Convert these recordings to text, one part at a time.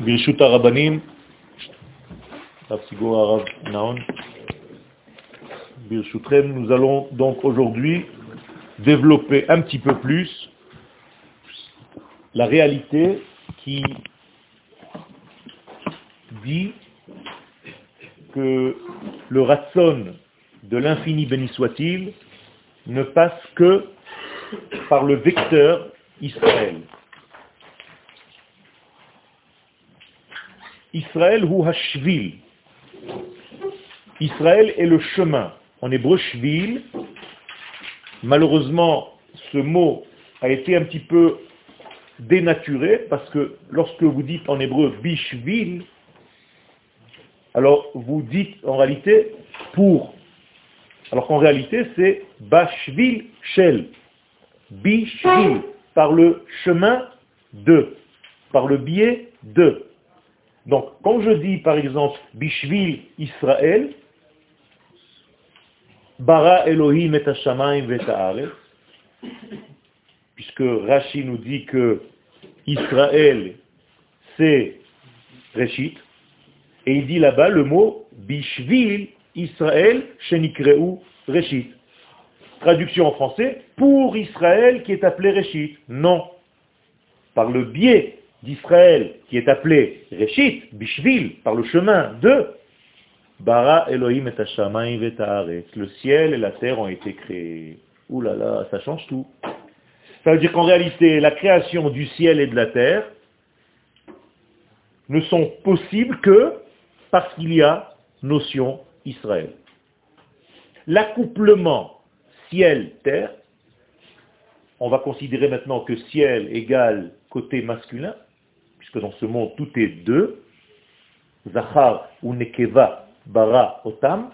ברשות הרבנים, הרב סיגור הרב נאון, ברשותכם, nous allons donc aujourd'hui développer un petit peu plus la réalité qui dit que le ratson de l'infini béni soit-il ne passe que par le vecteur Israël. Israël ou Hashvil. Israël est le chemin. En hébreu, Shvil. Malheureusement, ce mot a été un petit peu dénaturé parce que lorsque vous dites en hébreu Bishvil, alors vous dites en réalité pour. Alors qu'en réalité, c'est Bashvil Shel. Bishvil, par le chemin de, par le biais de. Donc, quand je dis par exemple Bishvil Israël, Bara Elohim et Hashamayim et puisque Rashi nous dit que Israël c'est Reshit, et il dit là-bas le mot Bishvil Israël Shenikreu Reshit. Traduction en français, pour Israël qui est appelé Reshit. Non. Par le biais d'Israël qui est appelé Reshit, Bishvil, par le chemin de Bara Elohim et Hashamayim et Le ciel et la terre ont été créés. Ouh là là, ça change tout. Ça veut dire qu'en réalité, la création du ciel et de la terre ne sont possibles que parce qu'il y a notion Israël. L'accouplement ciel-terre, on va considérer maintenant que ciel égale côté masculin, puisque dans ce monde tout est deux, Zachar ou Nekeva, Bara, Otam,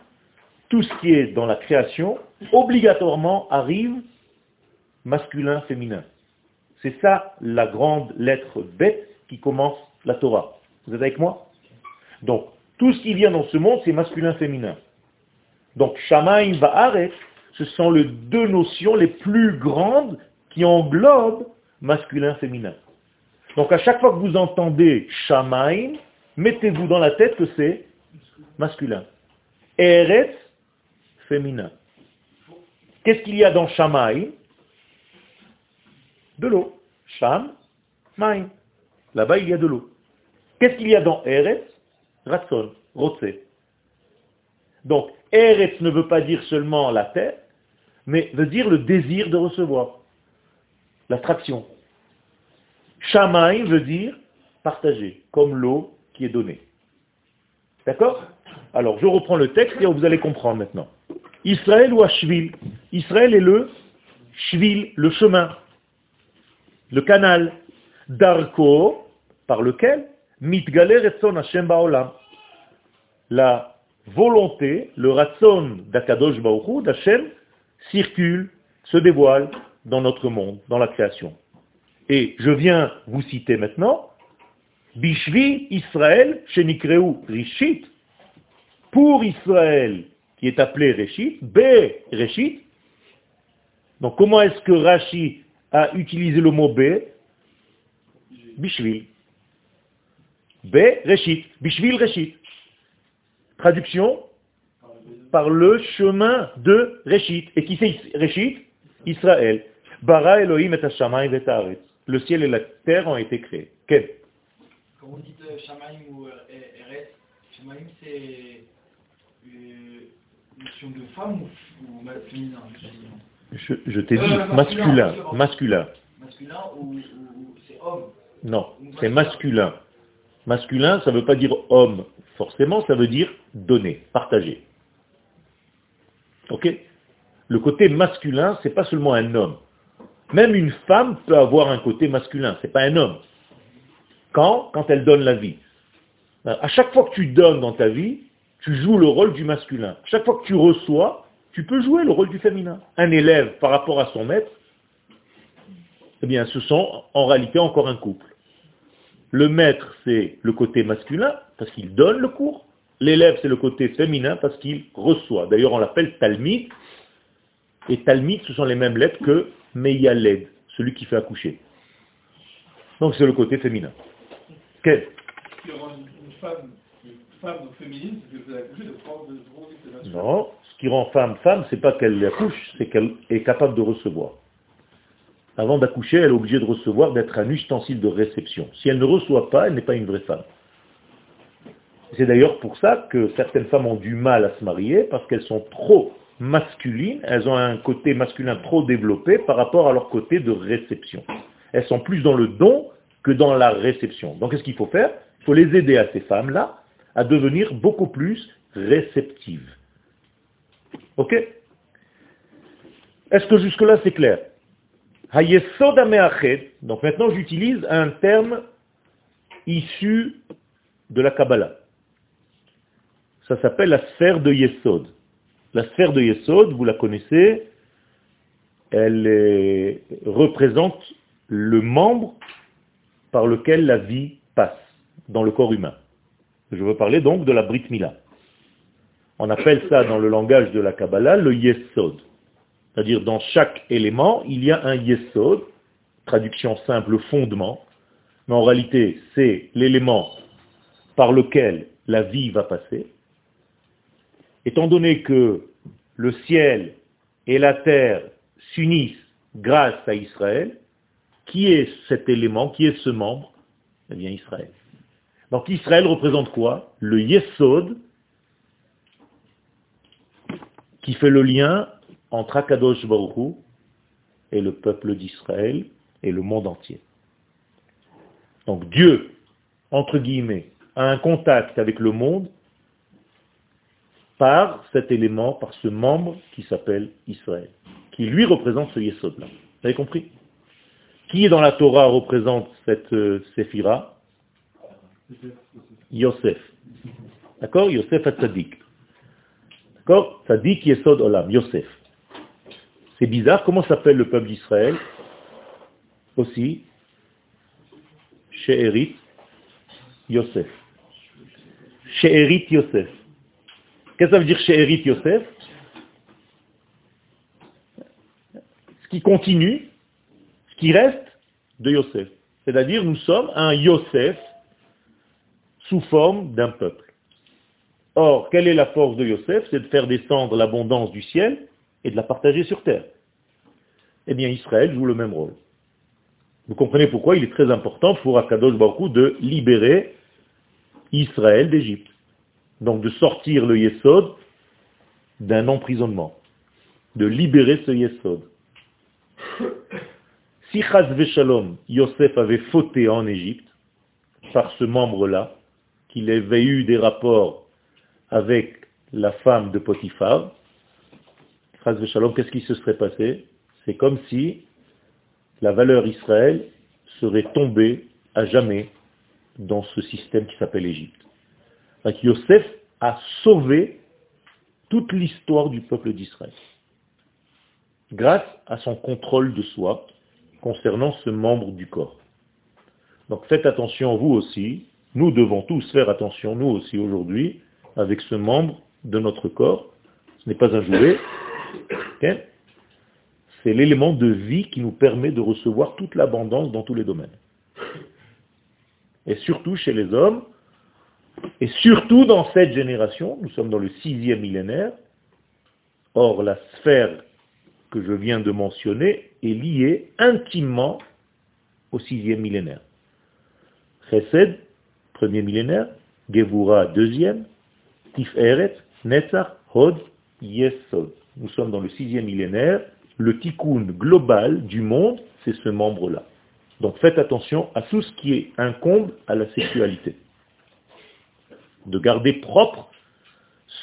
tout ce qui est dans la création, obligatoirement arrive masculin, féminin. C'est ça la grande lettre bête qui commence la Torah. Vous êtes avec moi? Donc, tout ce qui vient dans ce monde, c'est masculin, féminin. Donc, Shamaim Va'aret, ce sont les deux notions les plus grandes qui englobent masculin, féminin. Donc, à chaque fois que vous entendez Shamaim, mettez-vous dans la tête que c'est masculin. Eretz, féminin. Qu'est-ce qu'il y a dans Shamaim? De l'eau. Sham, Maim. Là-bas, il y a de l'eau. Qu'est-ce qu'il y a dans Eretz? Ratson, Rotse. Donc, Eretz ne veut pas dire seulement la terre, mais veut dire le désir de recevoir, l'attraction. Shamaim veut dire partager, comme l'eau qui est donnée. D'accord? Alors, je reprends le texte et vous allez comprendre maintenant. Israël ou Ashvil Israël est le Shvil, le chemin, le canal, Darko, par lequel la volonté, le ratson d'Akadosh Baruch d'Hachem, circule, se dévoile dans notre monde, dans la création. Et je viens vous citer maintenant, Bishvi Israël, Shenikreu Rishit, pour Israël, qui est appelé Rishit, B Rishit. Donc comment est-ce que Rashi a utilisé le mot B? Bishvil. B, Reshit. Bishvil Reshit. Traduction? Par le chemin de Reshit. Et qui c'est Reshit? Israël. Bara Elohim et Hashamayim et Le ciel et la terre ont été créés. Quel? Quand vous dites euh, Shamaim ou euh, Eretz, Shamaim c'est une notion de femme ou, masculin Je, je t'ai dit euh, masculin. Masculin. Masculin ou c'est homme? Non, c'est masculin. Masculin, ça ne veut pas dire homme, forcément, ça veut dire donner, partager. Ok? Le côté masculin, c'est pas seulement un homme. Même une femme peut avoir un côté masculin, c'est pas un homme. Quand? Quand elle donne la vie. À chaque fois que tu donnes dans ta vie, tu joues le rôle du masculin. Chaque fois que tu reçois, tu peux jouer le rôle du féminin. Un élève par rapport à son maître, eh bien, ce sont en réalité encore un couple. Le maître, c'est le côté masculin, parce qu'il donne le cours. L'élève, c'est le côté féminin, parce qu'il reçoit. D'ailleurs, on l'appelle Talmid. Et Talmid, ce sont les mêmes lettres que Meyaled, celui qui fait accoucher. Donc c'est le côté féminin. femme, femme donc féminine, c'est que vous avez accouché de prendre de Non, ce qui rend femme femme, c'est pas qu'elle accouche, c'est qu'elle est capable de recevoir. Avant d'accoucher, elle est obligée de recevoir, d'être un ustensile de réception. Si elle ne reçoit pas, elle n'est pas une vraie femme. C'est d'ailleurs pour ça que certaines femmes ont du mal à se marier, parce qu'elles sont trop masculines, elles ont un côté masculin trop développé par rapport à leur côté de réception. Elles sont plus dans le don que dans la réception. Donc qu'est-ce qu'il faut faire? Il faut les aider à ces femmes-là à devenir beaucoup plus réceptives. Ok? Est-ce que jusque-là c'est clair? Donc maintenant j'utilise un terme issu de la Kabbalah. Ça s'appelle la sphère de Yesod. La sphère de Yesod, vous la connaissez, elle représente le membre par lequel la vie passe dans le corps humain. Je veux parler donc de la Brit Mila. On appelle ça dans le langage de la Kabbalah le Yesod. C'est-à-dire dans chaque élément, il y a un Yesod, traduction simple, fondement, mais en réalité c'est l'élément par lequel la vie va passer. Étant donné que le ciel et la terre s'unissent grâce à Israël, qui est cet élément, qui est ce membre? Eh bien Israël. Donc Israël représente quoi? Le Yesod qui fait le lien entre Akadosh Baruch et le peuple d'Israël et le monde entier. Donc Dieu, entre guillemets, a un contact avec le monde par cet élément, par ce membre qui s'appelle Israël, qui lui représente ce Yesod-là. Vous avez compris? Qui dans la Torah représente cette euh, Séphira? Yosef. D'accord? Yosef Tzadik. D'accord? Tzadik Yesod Olam, Yosef. C'est bizarre, comment s'appelle le peuple d'Israël Aussi, She'erit Yosef. She'erit Yosef. Qu'est-ce que ça veut dire She'erit Yosef? Ce qui continue, ce qui reste de Yosef. C'est-à-dire, nous sommes un Yosef sous forme d'un peuple. Or, quelle est la force de Yosef? C'est de faire descendre l'abondance du ciel et de la partager sur terre. Eh bien, Israël joue le même rôle. Vous comprenez pourquoi il est très important pour Akadosh Baruch de libérer Israël d'Égypte. Donc de sortir le Yesod d'un emprisonnement, de libérer ce Yesod. Si Chaz Veshalom, Yosef avait fauté en Égypte, par ce membre-là, qu'il avait eu des rapports avec la femme de Potiphar, Chaz Veshalom, qu'est-ce qui se serait passé? C'est comme si la valeur Israël serait tombée à jamais dans ce système qui s'appelle Égypte. Yosef a sauvé toute l'histoire du peuple d'Israël grâce à son contrôle de soi concernant ce membre du corps. Donc faites attention, vous aussi, nous devons tous faire attention, nous aussi aujourd'hui, avec ce membre de notre corps. Ce n'est pas un jouet, c'est l'élément de vie qui nous permet de recevoir toute l'abondance dans tous les domaines. Et surtout chez les hommes, et surtout dans cette génération, nous sommes dans le sixième millénaire, or la sphère que je viens de mentionner est liée intimement au sixième millénaire. Chesed, premier millénaire, Gevura, deuxième, Tiferet, Netzach, Hod, Yesod. Nous sommes dans le sixième millénaire. Le tikkun global du monde, c'est ce membre-là. Donc faites attention à tout ce qui incombe à la sexualité de garder propre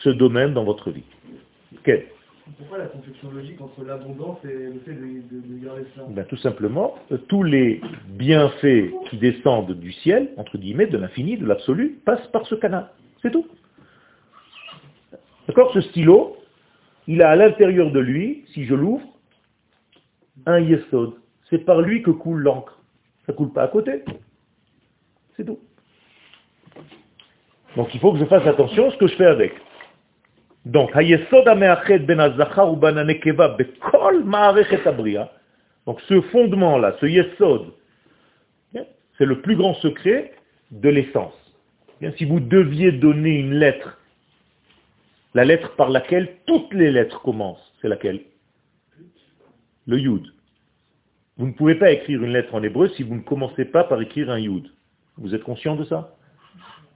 ce domaine dans votre vie. Pourquoi la conception logique entre l'abondance et le fait de, garder ça? Ben, Tout simplement, euh, tous les bienfaits qui descendent du ciel, entre guillemets, de l'infini, de l'absolu, passent par ce canal. C'est tout. D'accord? Ce stylo, il a à l'intérieur de lui, si je l'ouvre, un yesod. C'est par lui que coule l'encre. Ça ne coule pas à côté. C'est tout. Donc il faut que je fasse attention à ce que je fais avec. Donc, ben donc ce fondement-là, ce yesod, c'est le plus grand secret de l'essence. Si vous deviez donner une lettre, la lettre par laquelle toutes les lettres commencent, c'est laquelle? Le Yud. Vous ne pouvez pas écrire une lettre en hébreu si vous ne commencez pas par écrire un Yud. Vous êtes conscient de ça?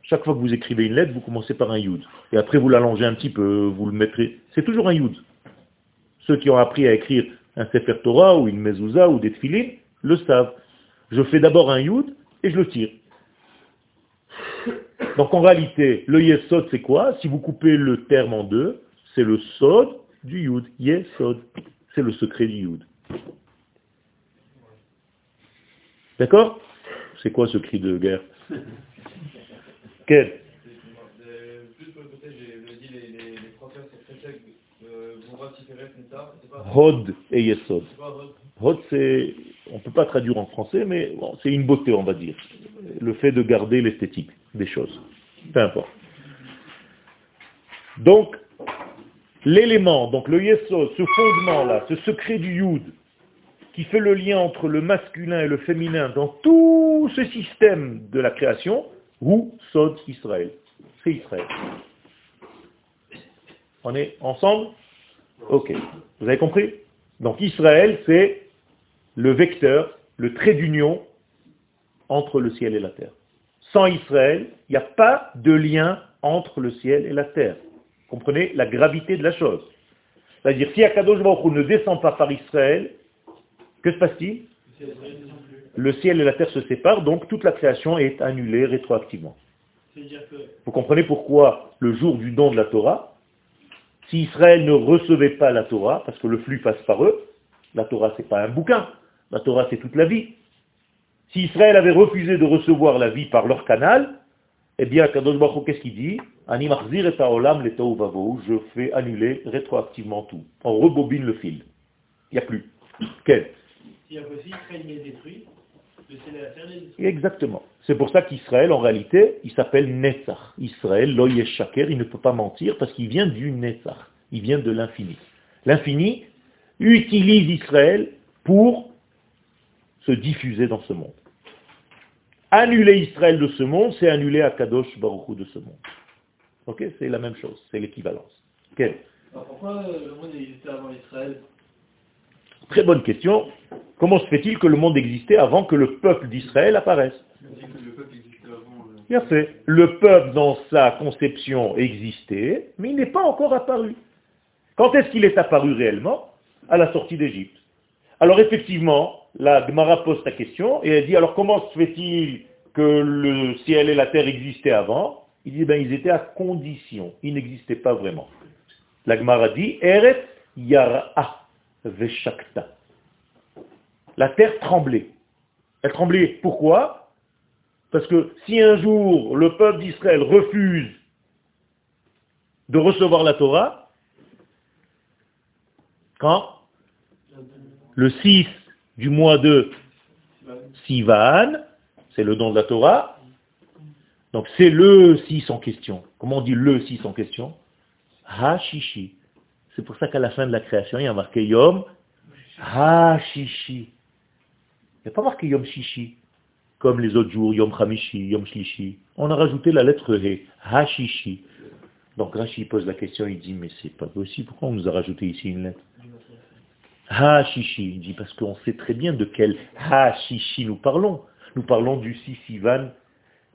Chaque fois que vous écrivez une lettre, vous commencez par un Yud. Et après, vous l'allongez un petit peu, vous le mettrez. C'est toujours un Yud. Ceux qui ont appris à écrire un Sefer Torah ou une Mezouza ou des Tfilin le savent. Je fais d'abord un Yud et je le tire. Donc en réalité, le Yesod c'est quoi? Si vous coupez le terme en deux, c'est le Sod du Yud. Yesod. C'est le secret du Yud. D'accord? C'est quoi ce cri de guerre? Hod et Yesod. Hod, c'est, on ne peut pas traduire en français, mais c'est une beauté, on va dire. Le fait de garder l'esthétique des choses. Peu importe. Donc, l'élément, donc le Yesod, ce fondement-là, ce secret du Yud, qui fait le lien entre le masculin et le féminin dans tout ce système de la création, où Sod Israël. C'est Israël. On est ensemble? Ok. Vous avez compris? Donc Israël, c'est le vecteur, le trait d'union entre le ciel et la terre. Sans Israël, il n'y a pas de lien entre le ciel et la terre. Comprenez la gravité de la chose? C'est-à-dire, si Akadosh Baruch ne descend pas par Israël, que se passe-t-il? Le ciel et la terre se séparent, donc toute la création est annulée rétroactivement. Vous comprenez pourquoi le jour du don de la Torah, si Israël ne recevait pas la Torah, parce que le flux passe par eux, la Torah c'est pas un bouquin, la Torah c'est toute la vie. Si Israël avait refusé de recevoir la vie par leur canal, eh bien, Kadosh Baruch qu'est-ce qu'il dit? Je fais annuler rétroactivement tout. On rebobine le fil. Il n'y a plus. Quel? Si Israël est détruit, Exactement. C'est pour ça qu'Israël, en réalité, il s'appelle Netzach. Israël, l'Oyesh Shaker, il ne peut pas mentir parce qu'il vient du Netzach. Il vient de l'infini. L'infini utilise Israël pour se diffuser dans ce monde. Annuler Israël de ce monde, c'est annuler Akadosh Baruch de ce monde. Ok? C'est la même chose, c'est l'équivalence. pourquoi le monde existait avant Israël? Très bonne question. Comment se fait-il que le monde existait avant que le peuple d'Israël apparaisse? Bien fait. Le peuple, dans sa conception, existait, mais il n'est pas encore apparu. Quand est-ce qu'il est apparu réellement? À la sortie d'Égypte. Alors effectivement, la Gemara pose sa question et elle dit, alors comment se fait-il que le ciel et la terre existaient avant? Il dit, ben ils étaient à condition, ils n'existaient pas vraiment. La Gemara dit, Eret Yara La terre tremblait. Elle tremblait. Pourquoi? Parce que si un jour le peuple d'Israël refuse de recevoir la Torah, quand? Le 6 du mois de Sivan, c'est le don de la Torah. Donc c'est le 6 en question. Comment on dit le 6 en question? Ha-shishi. C'est pour ça qu'à la fin de la création, il y a marqué Yom Ha-shishi. Il n'y a pas marqué Yom Shishi, comme les autres jours, Yom Hamishi, Yom Shlishi. On a rajouté la lettre He, Ha-shishi. Donc Rashi pose la question, il dit, mais c'est pas possible, pourquoi on nous a rajouté ici une lettre? Ha-shishi, il dit, parce qu'on sait très bien de quel Ha-shishi nous parlons. Nous parlons du Sisivan,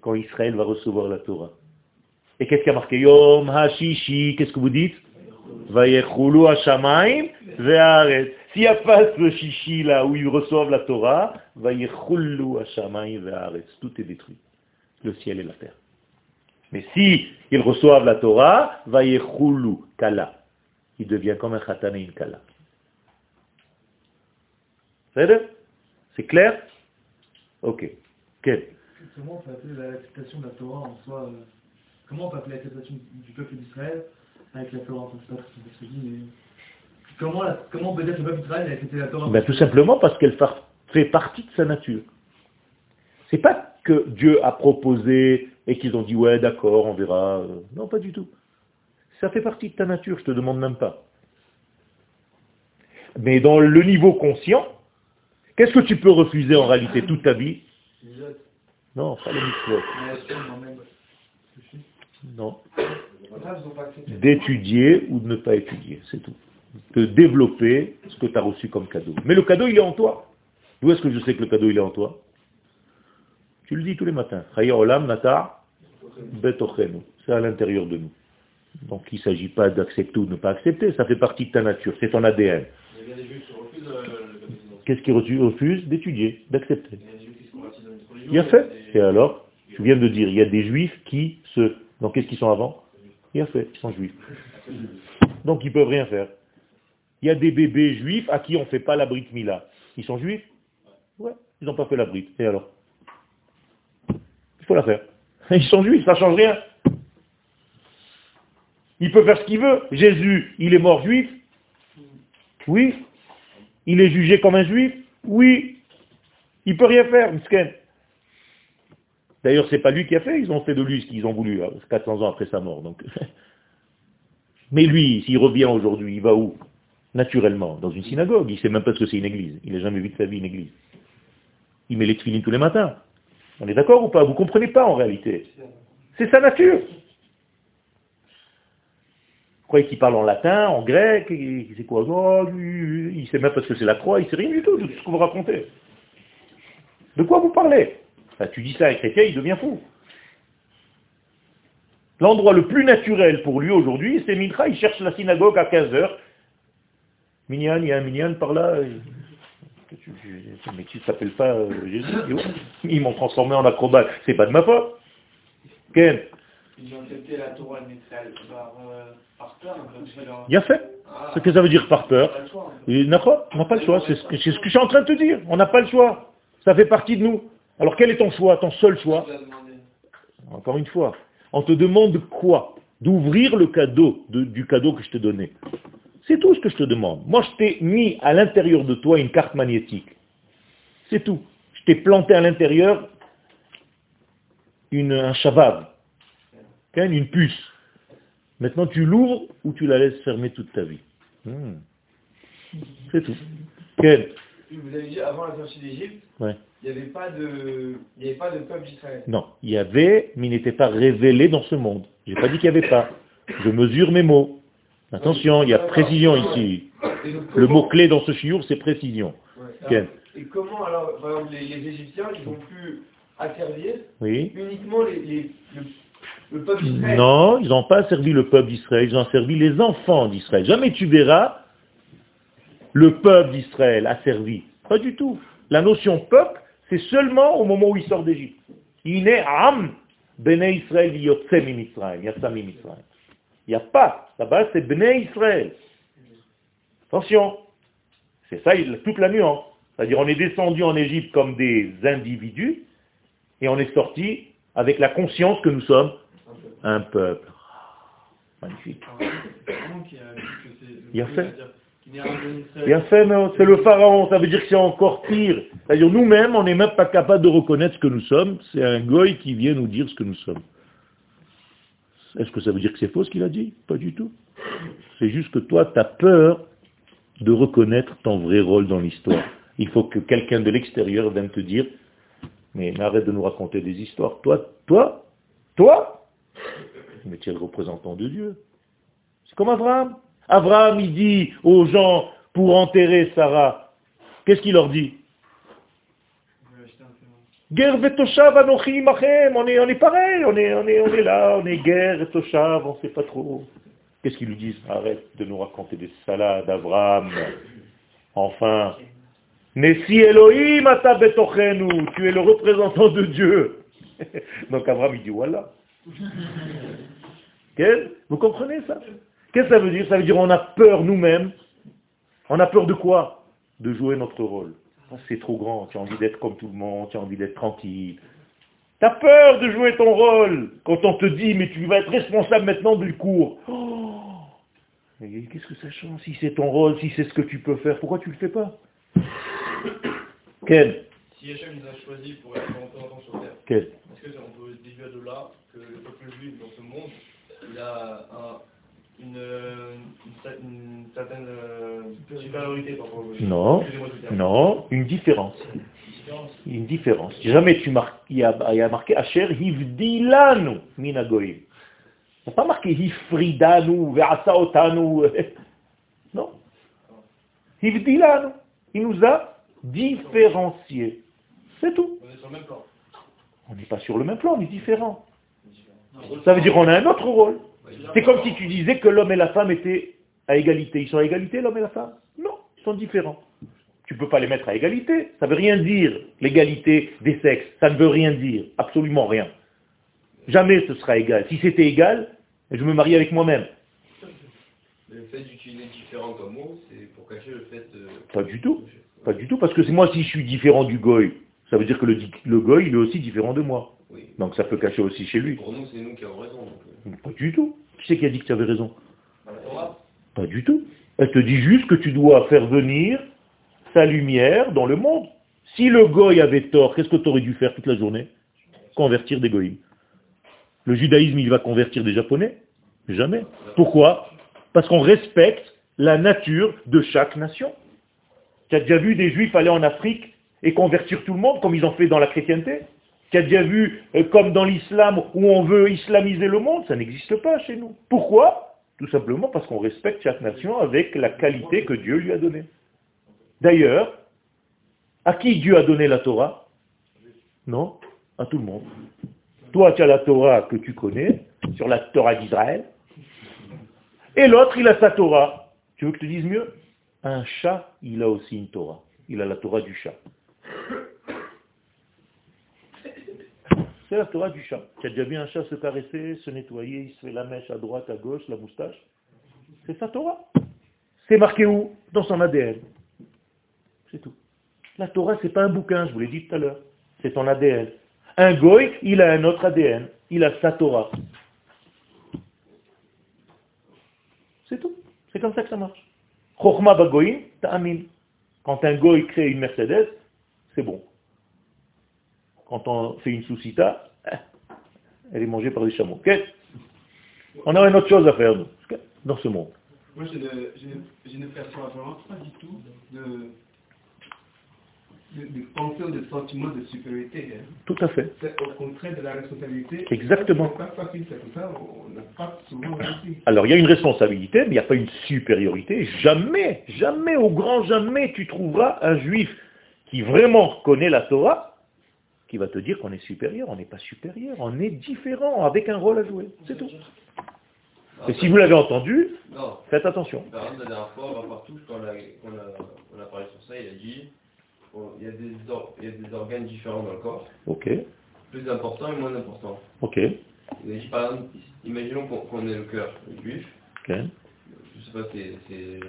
quand Israël va recevoir la Torah. Et qu'est-ce qui a marqué? Yom Ha-shishi, qu'est-ce que vous dites? S'il n'y a pas ce chichi là où ils reçoivent la Torah, tout est détruit, le ciel et la terre. Mais si ils reçoivent la Torah, kala. Il devient comme un khatan et une kala. C'est clair? Ok. Quel Comment on peut appeler l'acceptation de la Torah en soi euh, Comment on peut appeler l'acceptation du peuple d'Israël? Avec la Torah Comment, comment peut-être le peuple d'Israël a accepté la Torah ben, Tout simplement parce qu'elle fait partie de sa nature. C'est pas que Dieu a proposé et qu'ils ont dit ouais d'accord, on verra. Non, pas du tout. Ça fait partie de ta nature, je te demande même pas. Mais dans le niveau conscient, qu'est-ce que tu peux refuser en réalité toute ta vie? Non, pas le mitzvot. Non. D'étudier ou de ne pas étudier, c'est tout. De développer ce que tu as reçu comme cadeau. Mais le cadeau, il est en toi. D'où est-ce que je sais que le cadeau, il est en toi? Tu le dis tous les matins. C'est à l'intérieur de nous. Donc il ne s'agit pas d'accepter ou de ne pas accepter, ça fait partie de ta nature, c'est ton ADN. Qu'est-ce qui refuse D'étudier, d'accepter. Il y a fait. Et alors? Je viens de dire, il y a des juifs qui se... Donc qu'est-ce qu'ils sont avant? A fait, ils sont juifs. Donc ils ne peuvent rien faire. Il y a des bébés juifs à qui on ne fait pas la brite mila. Ils sont juifs? Ouais, ils n'ont pas fait la brite. Et alors? Il faut la faire. Ils sont juifs, ça ne change rien. Il peut faire ce qu'il veut. Jésus, il est mort juif? Oui. Il est jugé comme un juif? Oui. Il peut rien faire, Misken. D'ailleurs, c'est pas lui qui a fait, ils ont fait de lui ce qu'ils ont voulu, 400 hein, ans après sa mort. Donc. Mais lui, s'il revient aujourd'hui, il va où? Naturellement, dans une synagogue. Il ne sait même pas ce que c'est une église. Il n'a jamais vu de sa vie une église. Il met les tous les matins. On est d'accord ou pas? Vous ne comprenez pas en réalité. C'est sa nature croyez qu'il parle en latin, en grec, oh, Il sait même pas ce que c'est la croix, il sait rien du tout de ce que vous racontez. De quoi vous parlez? Tu dis ça à un chrétien, il devient fou. L'endroit le plus naturel pour lui aujourd'hui, c'est Mincha, il cherche la synagogue à 15h. Minyan, il y a un Minyan par là. Mais tu ne s'appelles pas euh, Jésus Ils m'ont transformé en acrobate. C'est pas de ma faute. Ken ils ont accepté la Torah par, euh, par peur. Il a fait. Ah. Ce que ça veut dire par peur. On n'a pas, le choix. C'est ce que je suis en train de te dire. On n'a pas le choix. Ça fait partie de nous. Alors quel est ton choix, ton seul choix Encore une fois, on te demande quoi D'ouvrir le cadeau, du cadeau que je te donnais. C'est tout ce que je te demande. Moi, je t'ai mis à l'intérieur de toi une carte magnétique. C'est tout. Je t'ai planté à l'intérieur un chavab, une puce. Maintenant, tu l'ouvres ou tu la laisses fermer toute ta vie. Hmm. C'est tout. Ken Vous avez dit avant la sortie d'Égypte, il n'y avait, pas de, avait pas de peuple d'Israël. Non, il y avait, mais il n'était pas révélé dans ce monde. Je n'ai pas dit qu'il n'y avait pas. Je mesure mes mots. Attention, il y a précision ici. Le mot-clé dans ce chiour, c'est précision. Et comment alors, par exemple, les, Égyptiens, ils vont plus asservir oui. uniquement les, les, non, ils n'ont pas servi le peuple d'Israël, ils ont servi les enfants d'Israël. Jamais tu verras le peuple d'Israël a servi. Pas du tout. La notion peuple, c'est seulement au moment où il sort d'Égypte. Il est Am, Bene Israël, Israël, Il n'y a pas. Là-bas, c'est Bene Israël. Attention. C'est ça toute la nuance. C'est-à-dire, on est descendu en Égypte comme des individus, et on est sorti avec la conscience que nous sommes un peuple. Magnifique. Il a fait. A fait, mais c'est le pharaon, ça veut dire que c'est encore pire. C'est-à-dire nous-mêmes, on n'est même pas capable de reconnaître ce que nous sommes. C'est un goy qui vient nous dire ce que nous sommes. Est-ce que ça veut dire que c'est faux ce qu'il a dit? Pas du tout. C'est juste que toi, tu as peur de reconnaître ton vrai rôle dans l'histoire. Il faut que quelqu'un de l'extérieur vienne te dire, mais arrête de nous raconter des histoires. Toi, toi, toi, mais tu es le représentant de Dieu. C'est comme Abraham. Abraham, il dit aux gens, pour enterrer Sarah, qu'est-ce qu'il leur dit? Anochim on est, on est pareil, on est, on est, on est là, on est guerre vetoshav, on ne sait pas trop. Qu'est-ce qu'ils lui disent? Arrête de nous raconter des salades, Abraham. Enfin. si Elohim ata betochenu, tu es le représentant de Dieu. Donc Abraham, il dit, voilà. Vous comprenez ça? Qu'est-ce que ça veut dire? Ça veut dire on a peur nous-mêmes. On a peur de quoi? De jouer notre rôle. Ah, c'est trop grand, tu as envie d'être comme tout le monde, tu as envie d'être tranquille. Tu as peur de jouer ton rôle. Quand on te dit mais tu vas être responsable maintenant du cours. Oh! Qu'est-ce que ça change Si c'est ton rôle, si c'est ce que tu peux faire, pourquoi tu ne le fais pas? Ken. Si Hachem nous a choisi pour être représentant sur terre, est-ce qu'on peut déduire de là que le peuple juif dans ce monde il a une, une, certaine euh, supériorité par rapport Non, non, une différence. Il y a une différence. Jamais tu marques, il y a, marqué Asher hivdilanu minagoim. Il n'y a pas marqué hifridanu ve'asaotanu. Non. Hivdilanu. Il nous a différenciés. C'est tout. On est sur le même plan. On n'est pas sur le même plan, on est différent. Ça veut dire qu'on a un autre rôle. C'est comme si tu disais que l'homme et la femme étaient à égalité. Ils sont à égalité, l'homme et la femme? Non, ils sont différents. Tu ne peux pas les mettre à égalité. Ça ne veut rien dire, l'égalité des sexes. Ça ne veut rien dire, absolument rien. Jamais ce sera égal. Si c'était égal, je me marie avec moi-même. Le fait d'utiliser différent comme mot, c'est pour cacher le fait de... Pas du tout. Pas du tout, parce que c'est moi si je suis différent du goy, ça veut dire que le, le goy, il est aussi différent de moi. Donc ça peut cacher aussi chez lui. Pour nous, c'est nous qui avons raison. Euh. Pas du tout. Qui c'est qui a dit que tu avais raison Pas du tout. Elle te dit juste que tu dois faire venir sa lumière dans le monde. Si le goy avait tort, qu'est-ce que tu aurais dû faire toute la journée? Convertir des goïms. Le judaïsme, il va convertir des japonais? Jamais. Pourquoi? Parce qu'on respecte la nature de chaque nation. Tu as déjà vu des juifs aller en Afrique et convertir tout le monde comme ils ont fait dans la chrétienté? Tu as déjà vu euh, comme dans l'islam où on veut islamiser le monde Ça n'existe pas chez nous. Pourquoi? Tout simplement parce qu'on respecte chaque nation avec la qualité que Dieu lui a donnée. D'ailleurs, à qui Dieu a donné la Torah? Non, à tout le monde. Toi, tu as la Torah que tu connais, sur la Torah d'Israël, et l'autre, il a sa Torah. Tu veux que je te dise mieux? Un chat, il a aussi une Torah. Il a la Torah du chat. C'est la Torah du chat. Tu as déjà vu un chat se caresser, se nettoyer, il se fait la mèche à droite, à gauche, la moustache C'est sa Torah. C'est marqué où? Dans son ADN. C'est tout. La Torah, c'est pas un bouquin, je vous l'ai dit tout à l'heure. C'est ton ADN. Un goy, il a un autre ADN. Il a sa Torah. C'est tout. C'est comme ça que ça marche. Chochma bagoim, ta'amin. Quand un goy crée une Mercedes, c'est bon. Quand on fait une soucita, eh, elle est mangée par des chameaux. On a une autre chose à faire, nous, dans ce monde. Moi, je ne, perçois vraiment pas du tout de, de, de penser de sentiment de supériorité. Hein. Tout à fait. C'est au contraire de la responsabilité. Exactement. Pas facile, c'est comme ça, on n'a pas souvent réussi. Alors, il y a une responsabilité, mais il n'y a pas une supériorité. Jamais, jamais, au grand jamais, tu trouveras un juif qui vraiment connaît la Torah, qui va te dire qu'on est supérieur. On n'est pas supérieur, on est différent, avec un rôle à jouer. C'est tout. Et si vous l'avez entendu, faites attention. la dernière fois, partout, quand on a, on a parlé sur ça, il a dit il, y a des il y a des organes différents dans le corps. Ok. Plus importants et moins importants. Ok. Il a dit par exemple, imaginons qu'on ait le cœur juif. Ok. Je sais pas, c'est.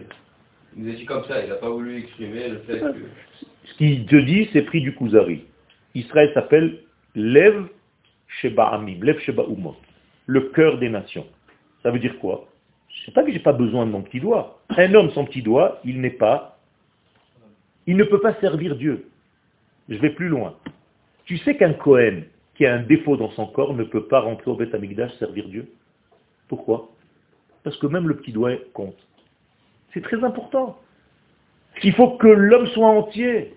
Il nous a dit comme ça, il n'a pas voulu exprimer le fait que. Ce qu'il te dit, c'est pris du Kuzari. Israël s'appelle Lev Sheba Amim, Lev Sheba Umot, le cœur des nations. Ça veut dire quoi? Je sais pas que j'ai pas besoin de mon petit doigt. Un homme sans petit doigt, il n'est pas il ne peut pas servir Dieu. Je vais plus loin. Tu sais qu'un Cohen qui a un défaut dans son corps ne peut pas rentrer au Beth Amikdash servir Dieu? Pourquoi? Parce que même le petit doigt compte. C'est très important. Il faut que l'homme soit entier.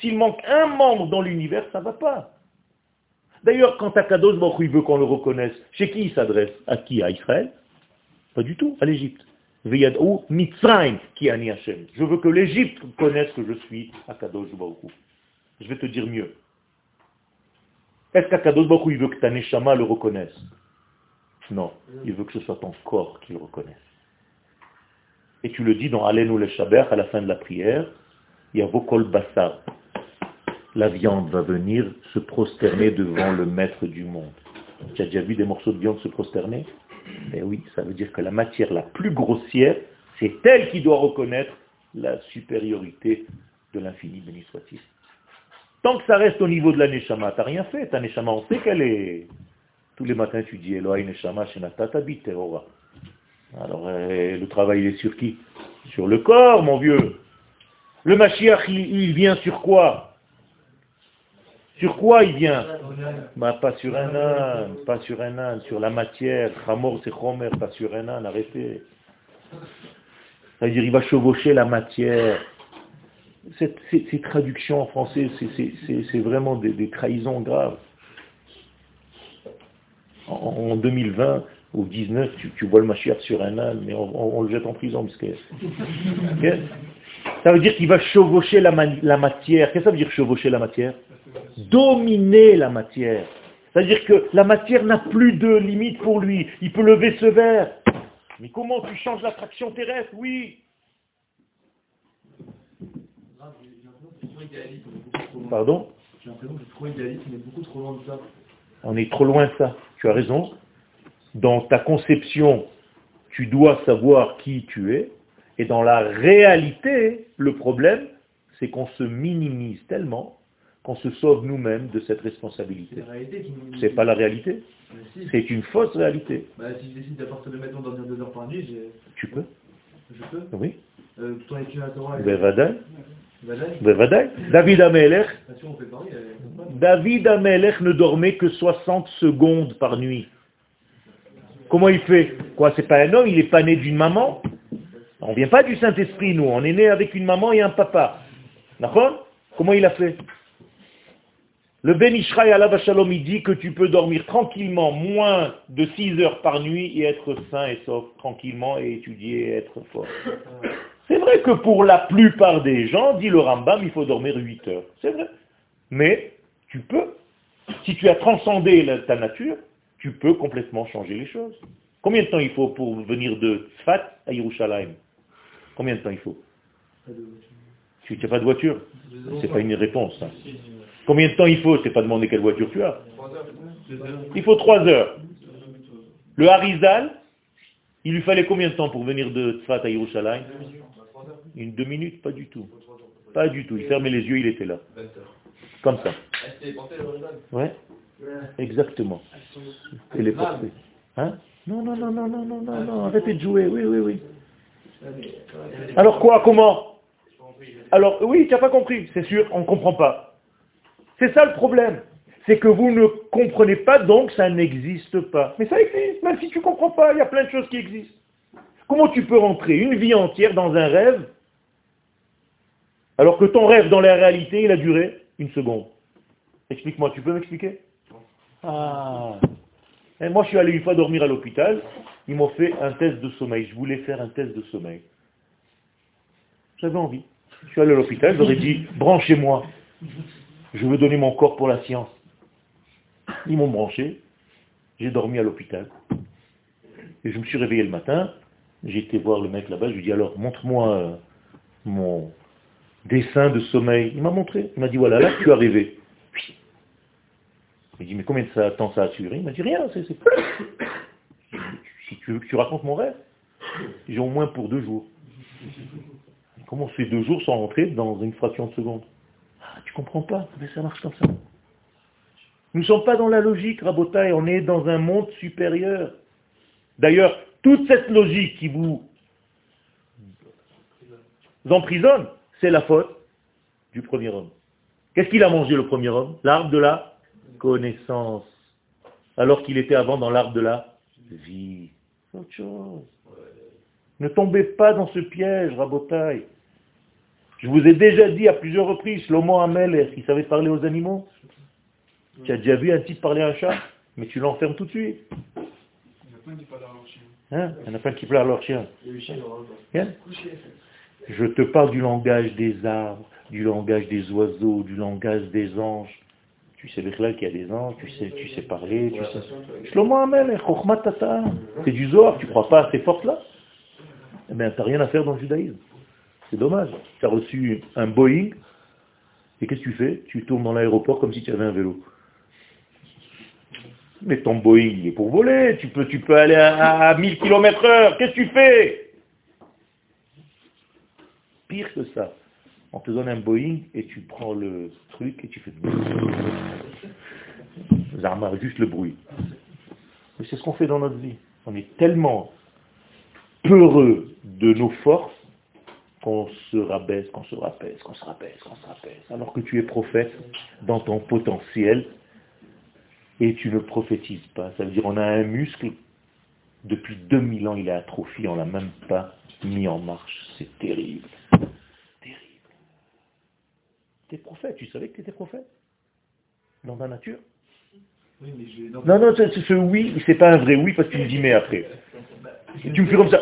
S'il manque un membre dans l'univers, ça ne va pas. D'ailleurs, quand Akadosh Baruch veut qu'on le reconnaisse, chez qui il s'adresse? À qui? À Israël? Pas du tout, à l'Égypte. Je veux que l'Égypte connaisse que je suis Akadosh Baruch Je vais te dire mieux. Est-ce qu'Akadosh Baruch il veut que ta Neshama le reconnaisse? Non, il veut que ce soit ton corps qui le reconnaisse. Et tu le dis dans Alenu le Shaber à la fin de la prière, il y a Vokol Bassar. La viande va venir se prosterner devant le maître du monde. Tu as déjà vu des morceaux de viande se prosterner? Mais oui, ça veut dire que la matière la plus grossière, c'est elle qui doit reconnaître la supériorité de l'infini, béni soit-il. Tant que ça reste au niveau de la Neshama, tu n'as rien fait. Ta Neshama, on sait qu'elle est... Tous les matins, tu dis Elohai Neshama Shenatata Biteora. Alors, euh, le travail, il est sur qui? Sur le corps, mon vieux. Le Mashiach, il vient sur quoi? Sur quoi il vient? Bah, Pas sur un âne, pas sur un âne, sur la matière. Chamor c'est pas sur un âne, arrêtez. C'est-à-dire il va chevaucher la matière. ces, traductions en français, c'est vraiment des, trahisons graves. En, 2020 ou 19, tu, vois le Mashiach sur un âne, mais on, le jette en prison. Parce que... Ça veut dire qu'il va chevaucher la, la matière. Qu'est-ce que ça veut dire chevaucher la matière? Dominer la matière. C'est-à-dire que la matière n'a plus de limite pour lui. Il peut lever ce verre. Mais comment tu changes l'attraction terrestre? Oui. Pardon? J'ai l'impression que c'est trop idéaliste, mais beaucoup trop loin de ça. On est trop loin de ça. Tu as raison. Dans ta conception, tu dois savoir qui tu es. Et dans la réalité, le problème, c'est qu'on se minimise tellement qu'on se sauve nous-mêmes de cette responsabilité. C'est pas la réalité. C'est une fausse réalité. Bah, si je décide partir de maintenant dormir deux heures par nuit, tu peux. Je peux Oui. Euh, tout en étudiant la Torah. David Amelech, David Amelech ne dormait que 60 secondes par nuit. Comment il fait Quoi, c'est pas un homme, il est pas né d'une maman On vient pas du Saint-Esprit, nous. On est né avec une maman et un papa. D'accord Comment il a fait Le Ben Ishraï Allah Shalom, il dit que tu peux dormir tranquillement moins de 6 heures par nuit et être sain et sauf tranquillement et étudier et être fort. C'est vrai que pour la plupart des gens, dit le Rambam, il faut dormir 8 heures. C'est vrai. Mais tu peux. Si tu as transcendé ta nature, tu peux complètement changer les choses. Combien de temps il faut pour venir de Tzfat à Yerushalayim? Combien de temps il faut? Tu n'as pas de voiture C'est pas une réponse. Hein. Combien de temps il faut C'est pas demander quelle voiture tu as. Il faut 3 heures. Le Harizal, il lui fallait combien de temps pour venir de Tzfat à Yerushalayim? Une deux minutes, pas du tout. Pas du tout. Il fermait les yeux, il était là. Comme ça. Ouais. Exactement. Il est porté. Hein Non, non, non, non, non, non, non, non. Arrêtez de jouer. Oui, oui, oui. Alors quoi Comment? Alors oui, tu n'as pas compris. C'est sûr, on ne comprend pas. C'est ça le problème. C'est que vous ne comprenez pas, donc ça n'existe pas. Mais ça existe, même si tu ne comprends pas, il y a plein de choses qui existent. Comment tu peux rentrer une vie entière dans un rêve alors que ton rêve dans la réalité, il a duré une seconde? Explique-moi, tu peux m'expliquer? Ah. Et moi, je suis allé une fois dormir à l'hôpital. Ils m'ont fait un test de sommeil. Je voulais faire un test de sommeil. J'avais envie. Je suis allé à l'hôpital, j'aurais dit, branchez-moi. Je veux donner mon corps pour la science. Ils m'ont branché. J'ai dormi à l'hôpital. Et je me suis réveillé le matin. J'ai été voir le mec là-bas. Je lui ai dit, alors, montre-moi euh, mon, dessin de sommeil. Il m'a montré. Il m'a dit, voilà, là, tu as rêvé. Il dit, mais combien de temps ça a duré? Il m'a dit, rien, c'est... Si tu veux que tu racontes mon rêve, j'ai au moins pour deux jours. Comment ces deux jours sont rentrés dans une fraction de seconde? Ah, Tu comprends pas, mais ça marche comme ça. Nous ne sommes pas dans la logique, Rabotaille, on est dans un monde supérieur. D'ailleurs, toute cette logique qui vous emprisonne, c'est la faute du premier homme. Qu'est-ce qu'il a mangé le premier homme? L'arbre de la connaissance. Alors qu'il était avant dans l'arbre de la vie. Autre chose. Ne tombez pas dans ce piège, Rabotaille. Je vous ai déjà dit à plusieurs reprises, Shlomo Hamel, qui savait parler aux animaux? Tu as déjà vu un type parler à un chat, mais tu l'enfermes tout de suite. Il y en a plein qui parlent à leur chien. Hein? Il y en a plein qui parlent à leur chien. Je te parle du langage des arbres, du langage des oiseaux, du langage des anges. Tu sais qu'il y a des anges, tu sais, tu sais parler, tu sais. C'est du Zohar, tu crois pas à ces forces-là Eh bien, tu n'as rien à faire dans le judaïsme. C'est dommage. Tu as reçu un Boeing, et qu'est-ce que tu fais? Tu tournes dans l'aéroport comme si tu avais un vélo. Mais ton Boeing, il est pour voler. Tu peux, tu peux aller à, à 1000 km heure. Qu'est-ce que tu fais? Pire que ça, on te donne un Boeing et tu prends le truc et tu fais Zarma, juste le bruit. Mais c'est ce qu'on fait dans notre vie. On est tellement peureux de nos forces qu'on se rabaisse, qu'on se rabaisse, qu'on se rabaisse, qu'on se rabaisse. Alors que tu es prophète dans ton potentiel et tu ne prophétises pas. Ça veut dire on a un muscle, depuis 2000 ans il est atrophié, on l'a même pas mis en marche. C'est terrible. Tu es prophète, tu savais que tu étais prophète? Dans ta nature Oui, mais je... donc- Non, non, ce, ce oui, c'est pas un vrai oui parce que tu me dis mais après. Tu me fais comme ça.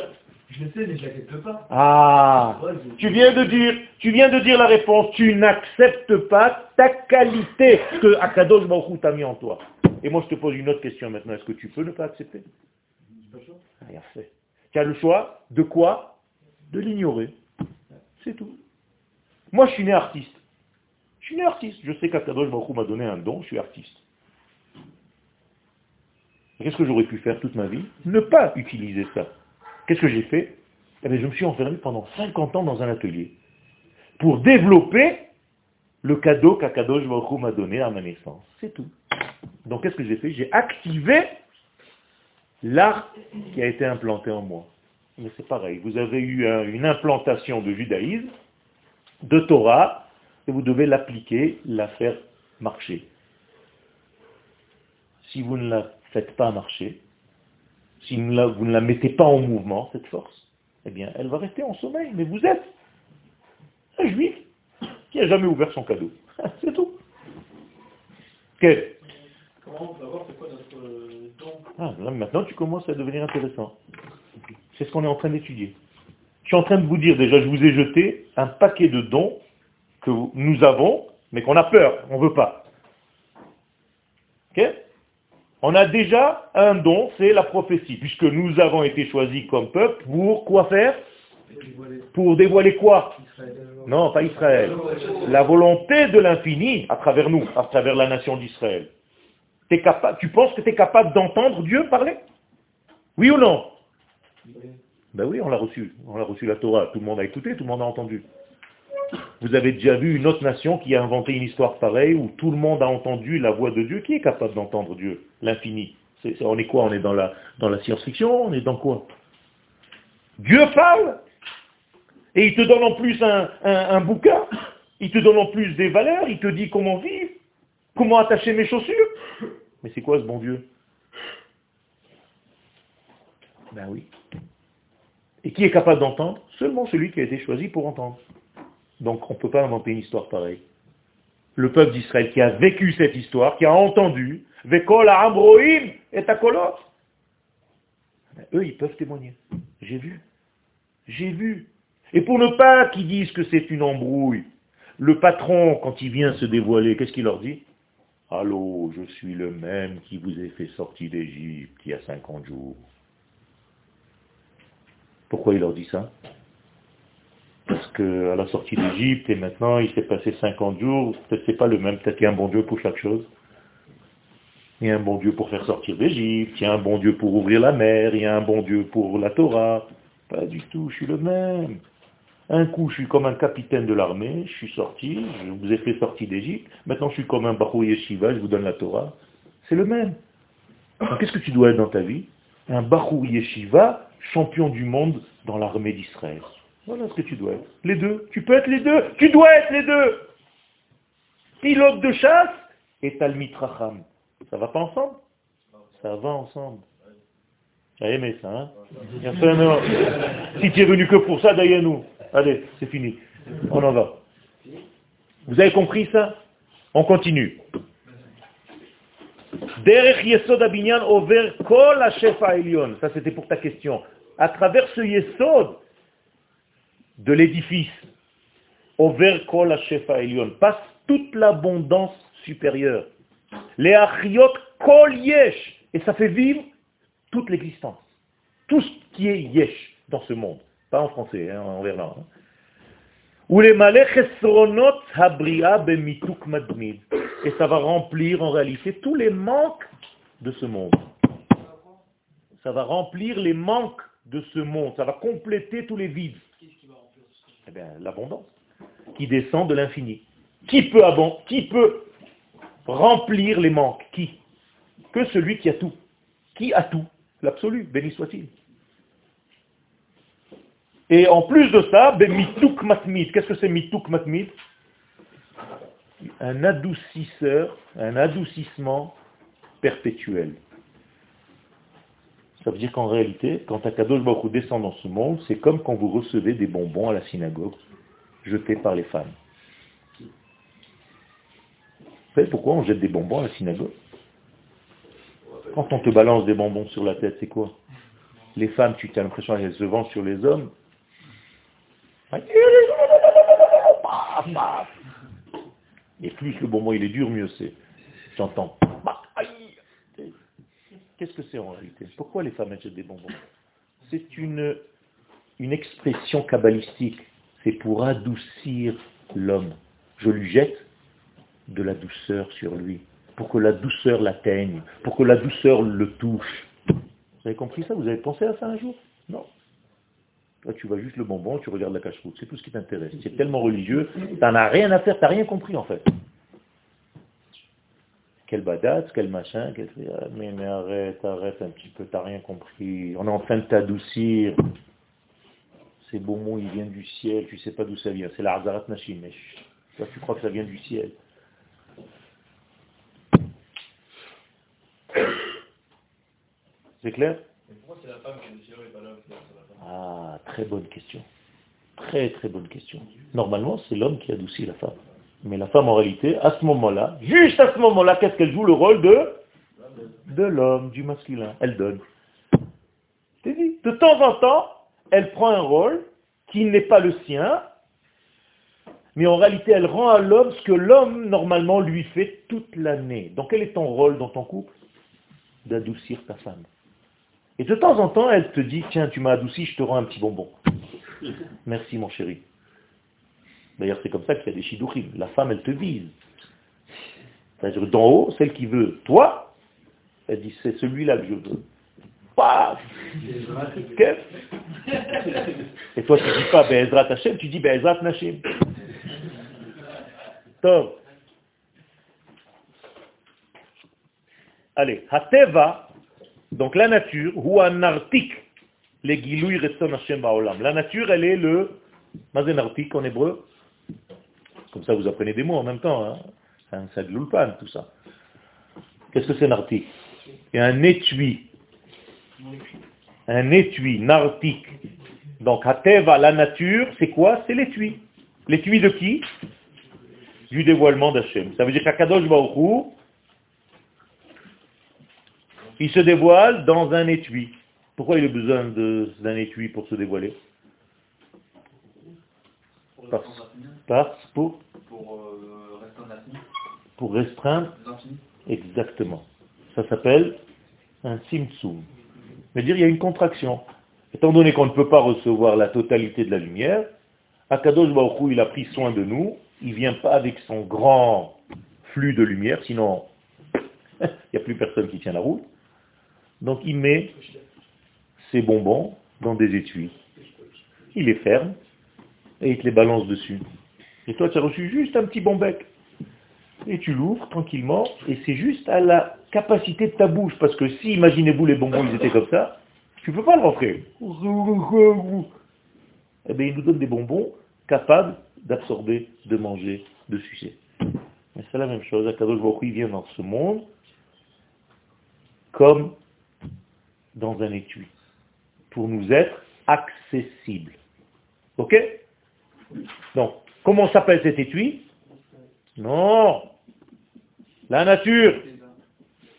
Je le sais, mais je l'accepte pas. Ah Ouais, je- Tu viens de dire, tu viens de dire la réponse, tu n'acceptes pas ta qualité que Akadosh Baruch t'a mis en toi. Et moi je te pose une autre question maintenant, est-ce que tu peux ne pas accepter? J'ai pas le choix. Rien fait. Tu as le choix de quoi? De l'ignorer. C'est tout. Moi je suis né artiste. Je suis né artiste. Je sais qu'Akadosh Baruch m'a donné un don, je suis artiste. Qu'est-ce que j'aurais pu faire toute ma vie? Ne pas utiliser ça. Qu'est-ce que j'ai fait? Eh bien, Je me suis enfermé pendant 50 ans dans un atelier pour développer le cadeau qu'Akadosh Baruch m'a donné à ma naissance. C'est tout. Donc qu'est-ce que j'ai fait? J'ai activé l'art qui a été implanté en moi. Mais c'est pareil, vous avez eu un- une implantation de judaïsme, de Torah, et vous devez l'appliquer, la faire marcher. Si vous ne la faites pas marcher, si vous ne la, vous ne la mettez pas en mouvement, cette force, eh bien, elle va rester en sommeil. Mais vous êtes un juif qui n'a jamais ouvert son cadeau. C'est tout. Quel Comment on peut savoir c'est quoi notre euh, don? Ah, là, maintenant, tu commences à devenir intéressant. C'est ce qu'on est en train d'étudier. Je suis en train de vous dire déjà, je vous ai jeté un paquet de dons que nous avons, mais qu'on a peur, on ne veut pas. Ok? On a déjà un don, c'est la prophétie, puisque nous avons été choisis comme peuple pour quoi faire? Pour dévoiler quoi? Non, pas Israël. La volonté de l'infini à travers nous, à travers la nation d'Israël. Tu penses que tu es capable d'entendre Dieu parler? Oui ou non? Ben oui, on l'a reçu. On l'a reçu la Torah. Tout le monde a écouté, tout le monde a entendu. Vous avez déjà vu une autre nation qui a inventé une histoire pareille où tout le monde a entendu la voix de Dieu. Qui est capable d'entendre Dieu? L'infini. On est quoi? On est dans la, science-fiction? On est dans quoi? Dieu parle et il te donne en plus un, un- un bouquin, il te donne en plus des valeurs, il te dit comment vivre, comment attacher mes chaussures. Mais c'est quoi ce bon Dieu? Ben oui. Et qui est capable d'entendre? Seulement celui qui a été choisi pour entendre. Donc on ne peut pas inventer une histoire pareille. Le peuple d'Israël qui a vécu cette histoire, qui a entendu, Vekol Ambroim et Takolot. Ben, eux, ils peuvent témoigner. J'ai vu. J'ai vu. Et pour ne pas qu'ils disent que c'est une embrouille, le patron, quand il vient se dévoiler, qu'est-ce qu'il leur dit? Allô, je suis le même qui vous ai fait sortir d'Égypte il y a 50 jours. Pourquoi il leur dit ça? Qu'à la sortie d'Égypte, et maintenant il s'est passé 50 jours, peut-être c'est pas le même, peut-être qu'il y a un bon Dieu pour chaque chose. Il y a un bon Dieu pour faire sortir d'Égypte, il y a un bon Dieu pour ouvrir la mer, il y a un bon Dieu pour la Torah. Pas du tout, je suis le même. Un coup, je suis comme un capitaine de l'armée, je suis sorti, je vous ai fait sortir d'Égypte. Maintenant, je suis comme un Bahou Yeshiva, je vous donne la Torah. C'est le même. Qu'est-ce que tu dois être dans ta vie? Un Bahou Yeshiva, champion du monde dans l'armée d'Israël. Voilà ce que tu dois être. Les deux. Tu peux être les deux. Tu dois être les deux. Pilote de chasse et Talmit Racham. Ça va pas ensemble? Ça va ensemble. Tu as aimé ça, hein? Si tu es venu que pour ça, Dayanou. Allez, c'est fini. On en va. Vous avez compris ça? On continue. Derech Yesod Abinyan over kol ha-shefa elyon. Ça, c'était pour ta question. À travers ce Yesod de l'édifice, over kol ha-shefa elyon, passe toute l'abondance supérieure. Les achiot kol. Et ça fait vivre toute l'existence. Tout ce qui est yesh dans ce monde. Pas en français, hein, en verlan. hein. Et ça va remplir en réalité tous les manques de ce monde. Ça va remplir les manques de ce monde. Ça va compléter tous les vides. Bien, l'abondance qui descend de l'infini. Qui peut abon- Qui peut remplir les manques? Qui? Que celui qui a tout. Qui a tout? L'absolu, béni soit-il. Et en plus de ça, ben, mituk matmid. Qu'est-ce que c'est mituk matmid Un adoucisseur, un adoucissement perpétuel. Ça veut dire qu'en réalité, quand Akadosh Baruch descend dans ce monde, c'est comme quand vous recevez des bonbons à la synagogue, jetés par les femmes. Vous savez pourquoi on jette des bonbons à la synagogue? Quand on te balance des bonbons sur la tête, c'est quoi? Les femmes, tu as l'impression qu'elles se vendent sur les hommes. Et plus le bonbon il est dur, mieux c'est. J'entends. Qu'est-ce que c'est en réalité? Pourquoi les femmes jettent des bonbons? C'est une, une expression kabbalistique. C'est pour adoucir l'homme. Je lui jette de la douceur sur lui, pour que la douceur l'atteigne, pour que la douceur le touche. Vous avez compris ça? Vous avez pensé à ça un jour? Non. Toi, tu vois juste le bonbon, tu regardes la cache-route. C'est tout ce qui t'intéresse. C'est tellement religieux, tu n'en as rien à faire, tu n'as rien compris en fait. Quel badat, quel machin, quel... Mais, mais arrête, arrête un petit peu, t'as rien compris. On est en train de t'adoucir. Ces bonbons, ils viennent du ciel, tu sais pas d'où ça vient. C'est la Hazarat Nashim. Toi, tu crois que ça vient du ciel. C'est clair? Pourquoi c'est la femme qui est et pas l'homme Ah, très bonne question. Très très bonne question. Normalement, c'est l'homme qui adoucit la femme. Mais la femme, en réalité, à ce moment-là, juste à ce moment-là, qu'est-ce qu'elle joue Le rôle de? L'homme, du masculin. Elle donne. De temps en temps, elle prend un rôle qui n'est pas le sien, mais en réalité, elle rend à l'homme ce que l'homme, normalement, lui fait toute l'année. Donc, quel est ton rôle dans ton couple? D'adoucir ta femme. Et de temps en temps, elle te dit, tiens, tu m'as adouci, je te rends un petit bonbon. Merci, mon chéri. D'ailleurs, c'est comme ça qu'il y a des shidouchim. La femme, elle te vise. C'est-à-dire, d'en haut, celle qui veut toi, elle dit, c'est celui-là que je veux. Paf Et toi, tu dis pas Be'ezrat Hashem, tu dis Be'ezrat Nashim. Top. Allez, Hateva, donc la nature, ou un artik, les Hashem baolam. La nature, elle est le, mazen en hébreu, comme ça, vous apprenez des mots en même temps. Hein. C'est un l'ulpan, tout ça. Qu'est-ce que c'est nartik? C'est un étui. Un étui, nartik. Donc, Hateva, la nature, c'est quoi? C'est l'étui. L'étui de qui? Du dévoilement d'Hachem. Ça veut dire qu'Akadosh Baruch il se dévoile dans un étui. Pourquoi il a besoin d'un étui pour se dévoiler? Parce, pour pour euh, restreindre Pour restreindre Exactement. Ça s'appelle un simtsum. C'est-à-dire il y a une contraction. Étant donné qu'on ne peut pas recevoir la totalité de la lumière, Akadosh Baruch il a pris soin de nous, il ne vient pas avec son grand flux de lumière, sinon il n'y a plus personne qui tient la route. Donc il met ses bonbons dans des étuis. Il les ferme et il te les balance dessus. Et toi, tu as reçu juste un petit bon bec. Et tu l'ouvres tranquillement, et c'est juste à la capacité de ta bouche. Parce que si, imaginez-vous, les bonbons, ils étaient comme ça, tu ne peux pas le rentrer. Eh bien, il nous donne des bonbons capables d'absorber, de manger, de sucer. Mais c'est la même chose. Akadosh Baruch il vient dans ce monde comme dans un étui, pour nous être accessibles. Ok? Donc, Comment s'appelle cet étui? Non. La nature.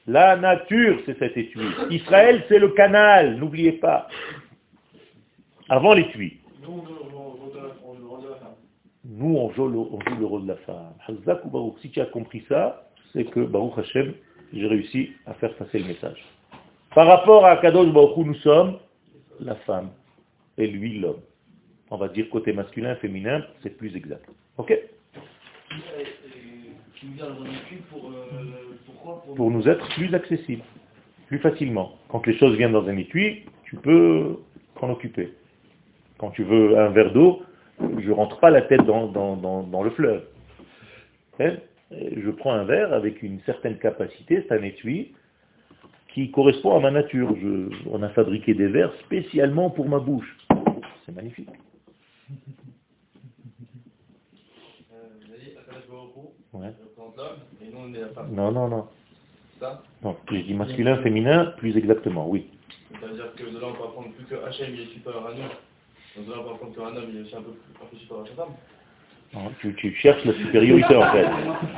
La nature, c'est cet étui. Israël, c'est le canal, n'oubliez pas. Avant l'étui. Nous, on joue, le, rôle de la femme. Si tu as compris ça, c'est que Baruch Hashem, j'ai réussi à faire passer le message. Par rapport à Kadosh Baruch nous sommes la femme et lui l'homme on va dire côté masculin, féminin, c'est plus exact. Ok? Pour nous être plus accessibles, plus facilement. Quand les choses viennent dans un étui, tu peux t'en occuper. Quand tu veux un verre d'eau, je ne rentre pas la tête dans, le fleuve. Hein? Je prends un verre avec une certaine capacité, c'est un étui qui correspond à ma nature. on a fabriqué des verres spécialement pour ma bouche. C'est magnifique. Non, non, non. Ça Non, je dis masculin, féminin, plus exactement, oui. Ça veut dire que de là, on peut apprendre plus que Hachem, il est supérieur à nous. Donc de là, on peut apprendre qu'un homme, il est aussi un peu, plus supérieur à sa femme. Tu, cherches la supériorité en fait.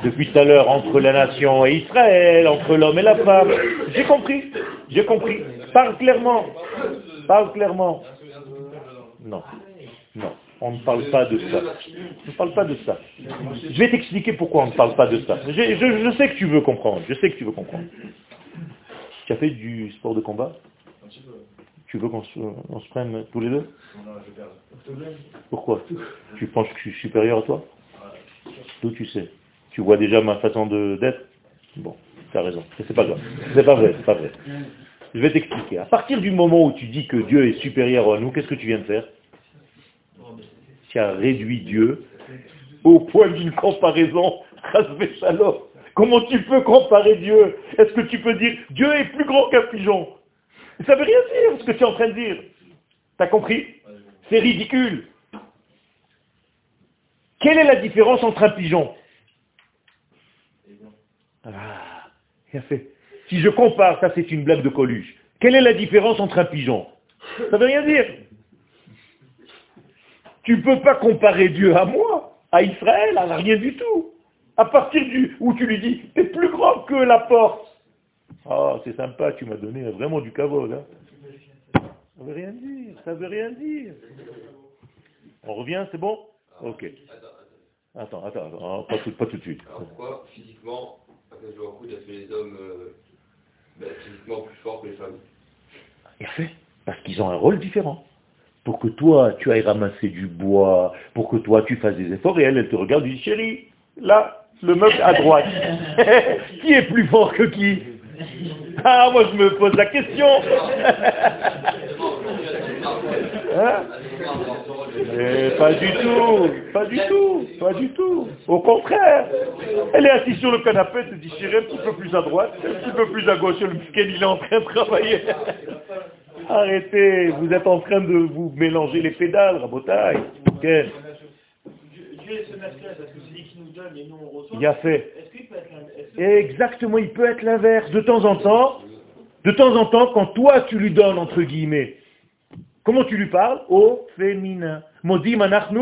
Depuis tout à l'heure, entre la nation et Israël, entre l'homme et la femme. J'ai compris, j'ai compris. Parle clairement. Parle clairement. Non, non, on ne parle pas de ça. On ne parle pas de ça. Je vais t'expliquer pourquoi on ne parle pas de ça. Je, sais que tu veux comprendre. Je sais que tu veux comprendre. Tu as fait du sport de combat? Tu veux qu'on se, se, prenne tous les deux? Pourquoi? Tu penses que je suis supérieur à toi? D'où tu sais? Tu vois déjà ma façon d'être? Bon, tu as raison. C'est pas grave. C'est pas vrai, c'est pas vrai. Je vais t'expliquer. À partir du moment où tu dis que Dieu est supérieur à nous, qu'est-ce que tu viens de faire? Tu as réduit Dieu au point d'une comparaison. Comment tu peux comparer Dieu? Est-ce que tu peux dire Dieu est plus grand qu'un pigeon? Ça veut rien dire ce que tu es en train de dire. T'as compris? C'est ridicule. Quelle est la différence entre un pigeon? Ah. Si je compare, ça c'est une blague de Coluche. Quelle est la différence entre un pigeon? Ça veut rien dire. Tu ne peux pas comparer Dieu à moi, à Israël, à rien du tout. À partir du où tu lui dis, es plus grand que la porte. Ah, c'est sympa, tu m'as donné vraiment du cavode. Hein. Ça veut rien dire, ça veut rien dire. On revient, c'est bon? Ok. Attends, attends, attends, pas tout, pas tout de suite. Alors pourquoi, physiquement, il a fait les hommes euh, ben, physiquement plus forts que les femmes? Il fait, parce qu'ils ont un rôle différent. Pour que toi, tu ailles ramasser du bois, pour que toi, tu fasses des efforts, et elle, te regarde et dit, chérie, là, le meuble à droite. qui est plus fort que qui? Ah, moi, je me pose la question. hein? Pas du tout, pas du tout, pas du tout. Au contraire. Elle est assise sur le canapé, elle se dit, chérie, un petit peu plus à droite, un petit peu plus à gauche, le il est en train de travailler. Arrêtez, vous êtes en train de vous mélanger les pédales, rabotaille. Dieu est ce parce que c'est lui qui nous donne et nous on reçoit. Il a fait. Exactement, il peut être l'inverse. De temps en temps, de temps en temps, quand toi tu lui donnes, entre guillemets, comment tu lui parles? Au féminin. Modim anachnu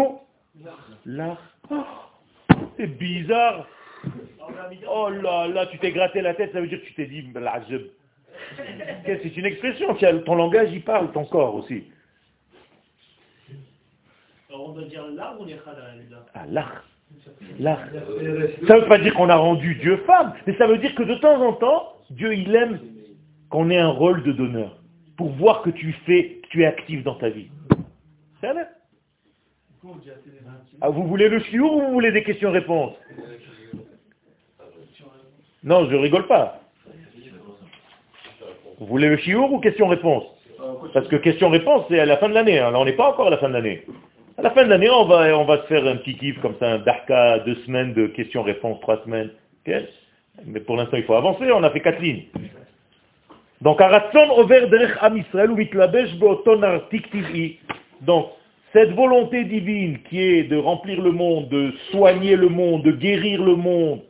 Là. Oh, c'est bizarre. Oh là là, tu t'es gratté la tête, ça veut dire que tu t'es dit, c'est une expression, ton langage y parle, ton corps aussi. Alors on doit dire l'art ou Ah, l'art. L'art. Ça ne veut pas dire qu'on a rendu Dieu femme, mais ça veut dire que de temps en temps, Dieu il aime qu'on ait un rôle de donneur, pour voir que tu fais, que tu es actif dans ta vie. Ah, vous voulez le chiour ou vous voulez des questions-réponses? Non, je rigole pas. Vous voulez le chiour ou question-réponse Parce que question-réponse, c'est à la fin de l'année. Hein. Là, on n'est pas encore à la fin de l'année. À la fin de l'année, on va, on va se faire un petit kiff comme ça, un darka, deux semaines de questions-réponses, trois semaines. Mais pour l'instant, il faut avancer. On a fait quatre lignes. Donc, Donc, cette volonté divine qui est de remplir le monde, de soigner le monde, de guérir le monde,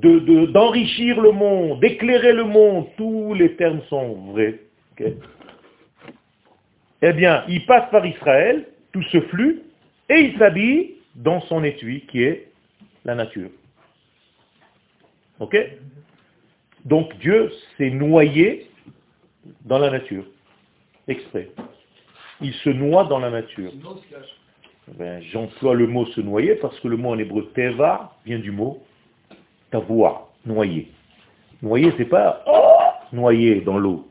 d'enrichir de, d'enrichir le monde, d'éclairer le monde, tous les termes sont vrais. eh bien, il passe par Israël, tout ce flux, et il s'habille dans son étui qui est la nature. Ok Donc Dieu s'est noyé dans la nature, exprès il se noie dans la nature. Ben, J'emploie le mot se noyer parce que le mot en hébreu teva vient du mot tavoua, noyer. Noyer, c'est pas oh, noyer dans l'eau.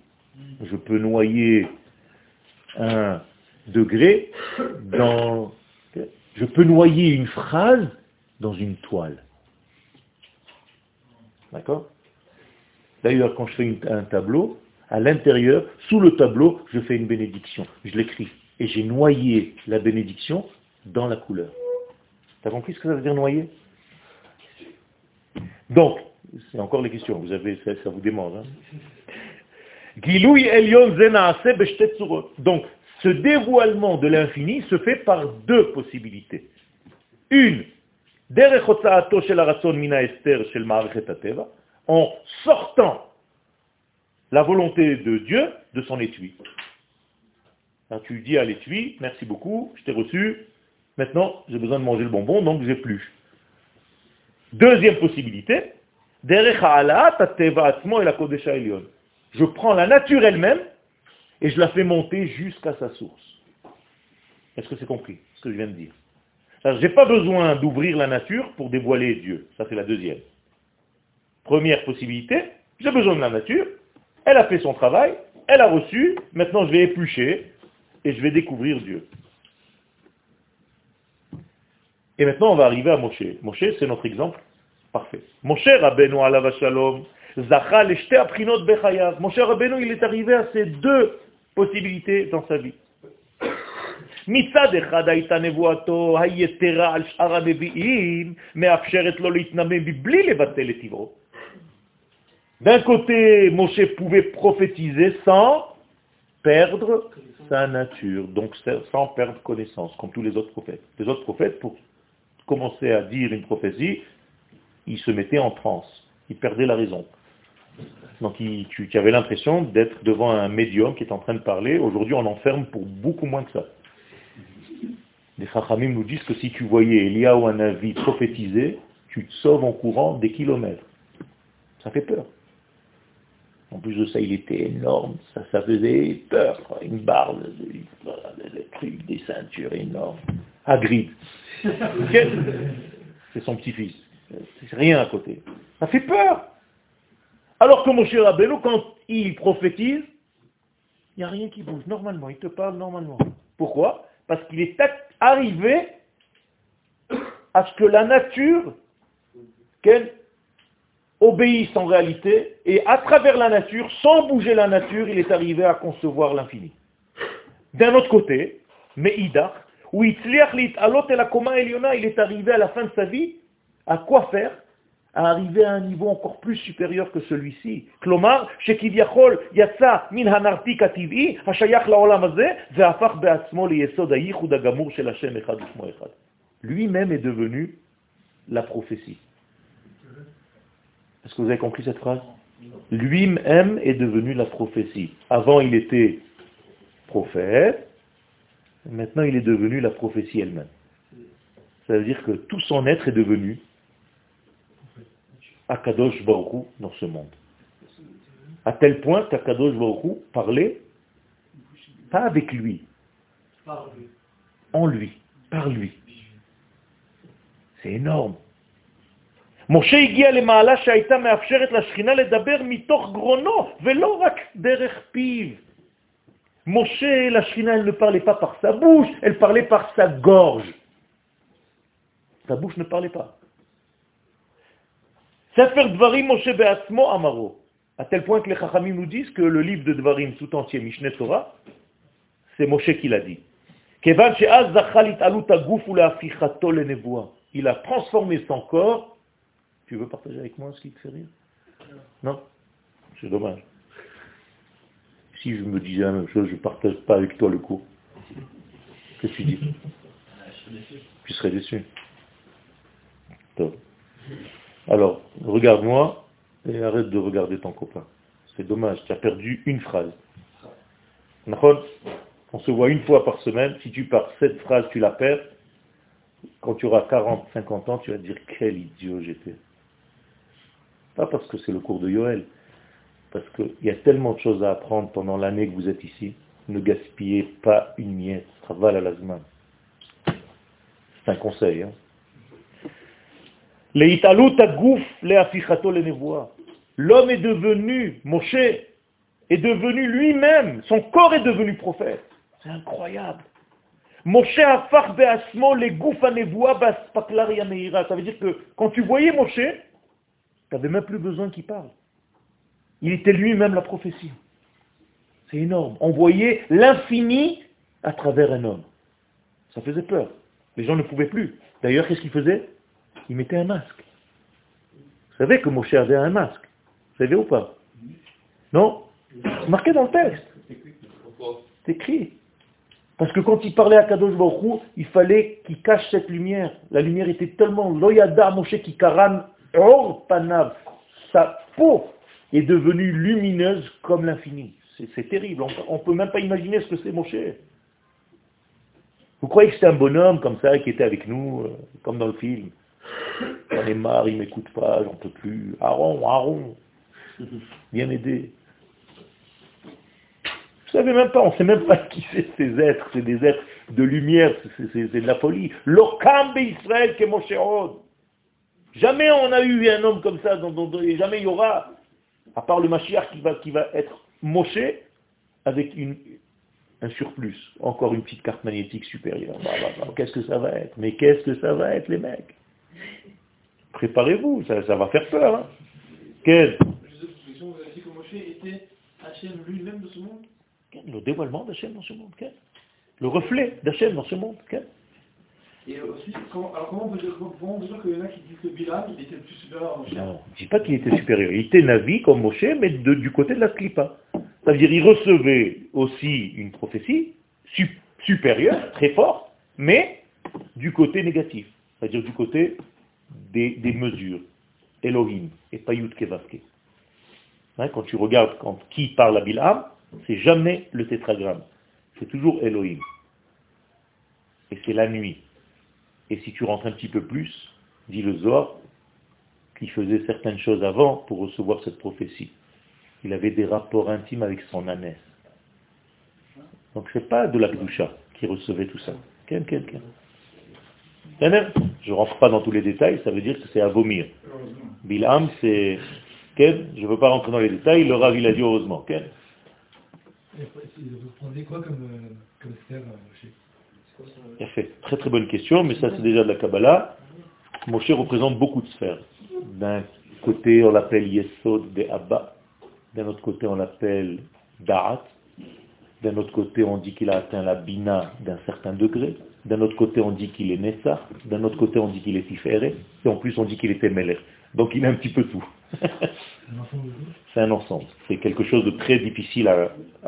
Je peux noyer un degré dans... Je peux noyer une phrase dans une toile. D'accord? D'ailleurs, quand je fais un tableau, à l'intérieur, sous le tableau, je fais une bénédiction. Je l'écris. Et j'ai noyé la bénédiction dans la couleur. Tu as compris ce que ça veut dire noyer? Donc, c'est encore les questions, vous avez, ça, vous demande. Hein Donc, ce dévoilement de l'infini se fait par deux possibilités. Une, en sortant la volonté de Dieu de son étui. tu dis à l'étui, merci beaucoup, je t'ai reçu, Maintenant, j'ai besoin de manger le bonbon, donc j'ai plus. Deuxième possibilité, je prends la nature elle-même et je la fais monter jusqu'à sa source. Est-ce que c'est compris ce que je viens de dire? Je n'ai pas besoin d'ouvrir la nature pour dévoiler Dieu. Ça, c'est la deuxième. Première possibilité, j'ai besoin de la nature, elle a fait son travail, elle a reçu, maintenant je vais éplucher et je vais découvrir Dieu. Et maintenant on va arriver à Moshe. Moshe, c'est notre exemple parfait. Moshe Rabbeinu alav shalom, zachal aprinot bechayav. Moshe Rabbeinu, il est arrivé à ces deux possibilités dans sa vie. מצד אחד הייתה נבואתו היתרה על שאר הנביאים מאפשרת לו להתנמם מבלי לבטל את טבעו. D'un côté, Moshe pouvait prophétiser sans perdre sa nature, donc sans perdre connaissance, comme tous les autres prophètes. Les autres prophètes, pour commencer à dire une prophétie, ils se mettaient en transe, ils perdaient la raison. Donc tu, avais l'impression d'être devant un médium qui est en train de parler. Aujourd'hui, on enferme pour beaucoup moins que ça. Les Chachamim nous disent que si tu voyais Elia ou un avis prophétiser, tu te sauves en courant des kilomètres. Ça fait peur. En plus de ça, il était énorme, ça, ça faisait peur. Une barre, des trucs, des ceintures énormes. Agrid. C'est son petit-fils. Rien à côté. Ça fait peur. Alors que Moshe Rabbeinu, quand il prophétise, il n'y a rien qui bouge. Normalement, il te parle normalement. Pourquoi? Parce qu'il est arrivé à ce que la nature, qu'elle obéisse en réalité, et à travers la nature, sans bouger la nature, il est arrivé à concevoir l'infini. D'un autre côté, Meïdach, où il est arrivé à la fin de sa vie, à quoi faire À arriver à un niveau encore plus supérieur que celui-ci. Klomar, שכביכול יצא מן הנרתיק הטבעי, השייך לעולם הזה, והפך בעצמו ליסוד הייחוד הגמור של השם אחד ושמו אחד. Lui-même est devenu la prophétie. Est-ce que vous avez compris cette phrase Lui-même est devenu la prophétie. Avant, il était prophète, maintenant il est devenu la prophétie elle-même. Ça veut dire que tout son être est devenu Akadosh Baruch dans ce monde. À tel point qu'Akadosh Baruch parlait pas avec lui, en lui, par lui. C'est énorme. Moshe הגיע למעלה שהייתה מאפשרת לשכינה לדבר מתוך גרונו, ולא רק דרך פיו. Moshe, la Shrina, elle ne parlait pas par sa bouche, elle parlait par sa gorge. Sa bouche ne parlait pas. Sefer Dvarim Moshe Be'atzmo Amaro. À tel point que les Chachamim nous disent que le livre de Dvarim tout entier, Mishneh Torah, c'est Moshe qui l'a dit. Il a transformé son corps. Tu veux partager avec moi ce qui te fait rire? Non? C'est dommage. Si je me disais la même chose, je ne partage pas avec toi le coup. Qu'est-ce que tu dis? Tu serais déçu. Alors, regarde-moi et arrête de regarder ton copain. C'est dommage, tu as perdu une phrase. On se voit une fois par semaine. Si tu pars cette phrase, tu la perds. Quand tu auras 40, 50 ans, tu vas dire quel idiot j'étais. Pas parce que c'est le cours de Yoel, parce qu'il y a tellement de choses à apprendre pendant l'année que vous êtes ici. Ne gaspillez pas une miette. Travail à la C'est un conseil. Hein. L'homme est devenu, Moshe, est devenu lui-même, son corps est devenu prophète. C'est incroyable. Moshe a be'asmo les Ça veut dire que quand tu voyais Moshe, tu n'avais même plus besoin qu'il parle. Il était lui-même la prophétie. C'est énorme. On voyait l'infini à travers un homme. Ça faisait peur. Les gens ne pouvaient plus. D'ailleurs, qu'est-ce qu'il faisait il mettait un masque. Vous savez que Moshe avait un masque. Vous savez ou pas? Non? C'est marqué dans le texte. C'est écrit. Parce que quand il parlait à Kadosh Baruch il fallait qu'il cache cette lumière. La lumière était tellement loyada Moshe qui karan or panav. Sa peau est devenue lumineuse comme l'infini. C'est terrible. On ne peut même pas imaginer ce que c'est Moshe. Vous croyez que c'est un bonhomme comme ça qui était avec nous, euh, comme dans le film? J'en ai marre, il m'écoute pas, j'en peux plus. Aaron, Aaron, viens m'aider. Vous savez même pas, on ne sait même pas qui c'est ces êtres, c'est des êtres de lumière, c'est de la folie. L'Okam Israël que Jamais on a eu un homme comme ça, et jamais il y aura, à part le Mashiach qui va, qui va être Moshe, avec une, un surplus, encore une petite carte magnétique supérieure. Bah, bah, bah, qu'est-ce que ça va être? Mais qu'est-ce que ça va être, les mecs? Préparez-vous, ça, va faire peur. Hein. Quel? Vous avez dit que Moshe était Hachem lui-même de ce monde? Le dévoilement d'Hachem dans ce monde. Le reflet d'Hachem dans ce monde. Et aussi, comment, alors comment on peut dire, comment on peut dire qu'il y en a qui disent que Bilam, il était plus supérieur à Moshe? Non, je ne dis pas qu'il était supérieur. Il était Navi comme Moshe, mais du côté de la Klipa. C'est-à-dire il recevait aussi une prophétie supérieure, très forte, mais du côté négatif. C'est-à-dire du côté des, mesures. Elohim et pas Kevaske. Hein, quand tu regardes quand, qui parle à Bilam, c'est jamais le tétragramme. C'est toujours Elohim. Et c'est la nuit. Et si tu rentres un petit peu plus, dit le Zohar, qui faisait certaines choses avant pour recevoir cette prophétie. Il avait des rapports intimes avec son ânesse. Donc c'est pas de la qui recevait tout ça. Quel, Je ne rentre pas dans tous les détails, ça veut dire que c'est à vomir. Bilham, c'est... Je ne veux pas rentrer dans les détails, le Rav, il a dit heureusement. Vous prenez quoi comme, euh, comme sphère, euh, fait. Très très bonne question, mais ça c'est déjà de la Kabbalah. Moshe représente beaucoup de sphères. D'un côté, on l'appelle Yesod de Abba. D'un autre côté, on l'appelle Da'at. D'un autre côté, on dit qu'il a atteint la Bina d'un certain degré. D'un autre côté, on dit qu'il est Nessa. D'un autre côté, on dit qu'il est Tiferet. Et en plus, on dit qu'il est Temeler. Donc il a un petit peu tout. c'est un ensemble. C'est quelque chose de très difficile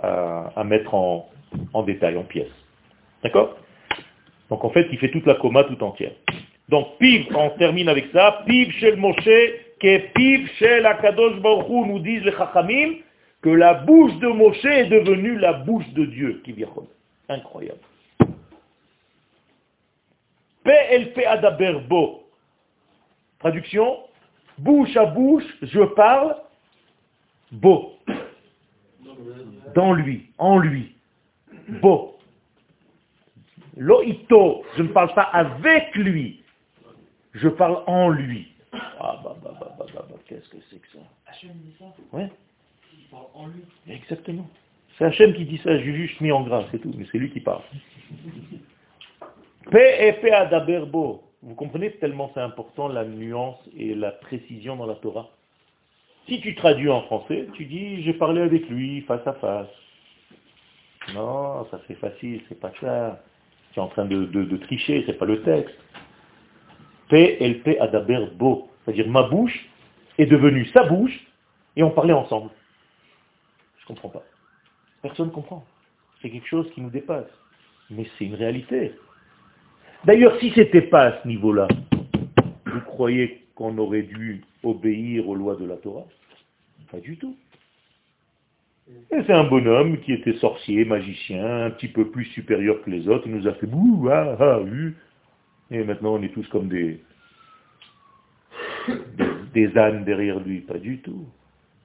à, mettre en, en détail, en pièces. D'accord? Donc en fait, il fait toute la coma tout entière. Donc piv, on termine avec ça, piv shel Moshe, que piv shel Akadosh Baruch nous disent les Chachamim, que la bouche de Moshe est devenue la bouche de Dieu, qui vient Incroyable. PLP adaberbo. Traduction, bouche à bouche, je parle, beau. Dans lui, en lui. Beau. Loïto, je ne parle pas avec lui, je parle en lui. Ah bah bah bah bah bah, bah qu'est-ce que c'est que ça? Hachem dit ça Ouais. Il parle en lui. Exactement. C'est Hachem qui dit ça, j'ai juste mis en gras, c'est tout, mais c'est lui qui parle. Vous comprenez tellement c'est important la nuance et la précision dans la Torah. Si tu traduis en français, tu dis j'ai parlé avec lui face à face. Non, ça c'est facile, c'est pas ça en train de, de, de tricher, c'est pas le texte. PLP Adaber Bo. C'est-à-dire ma bouche est devenue sa bouche et on parlait ensemble. Je ne comprends pas. Personne ne comprend. C'est quelque chose qui nous dépasse. Mais c'est une réalité. D'ailleurs, si ce n'était pas à ce niveau-là, vous croyez qu'on aurait dû obéir aux lois de la Torah? Pas du tout. Et c'est un bonhomme qui était sorcier, magicien, un petit peu plus supérieur que les autres. Il nous a fait bouh, ah, ah, oui. Et maintenant, on est tous comme des, des, ânes derrière lui. Pas du tout.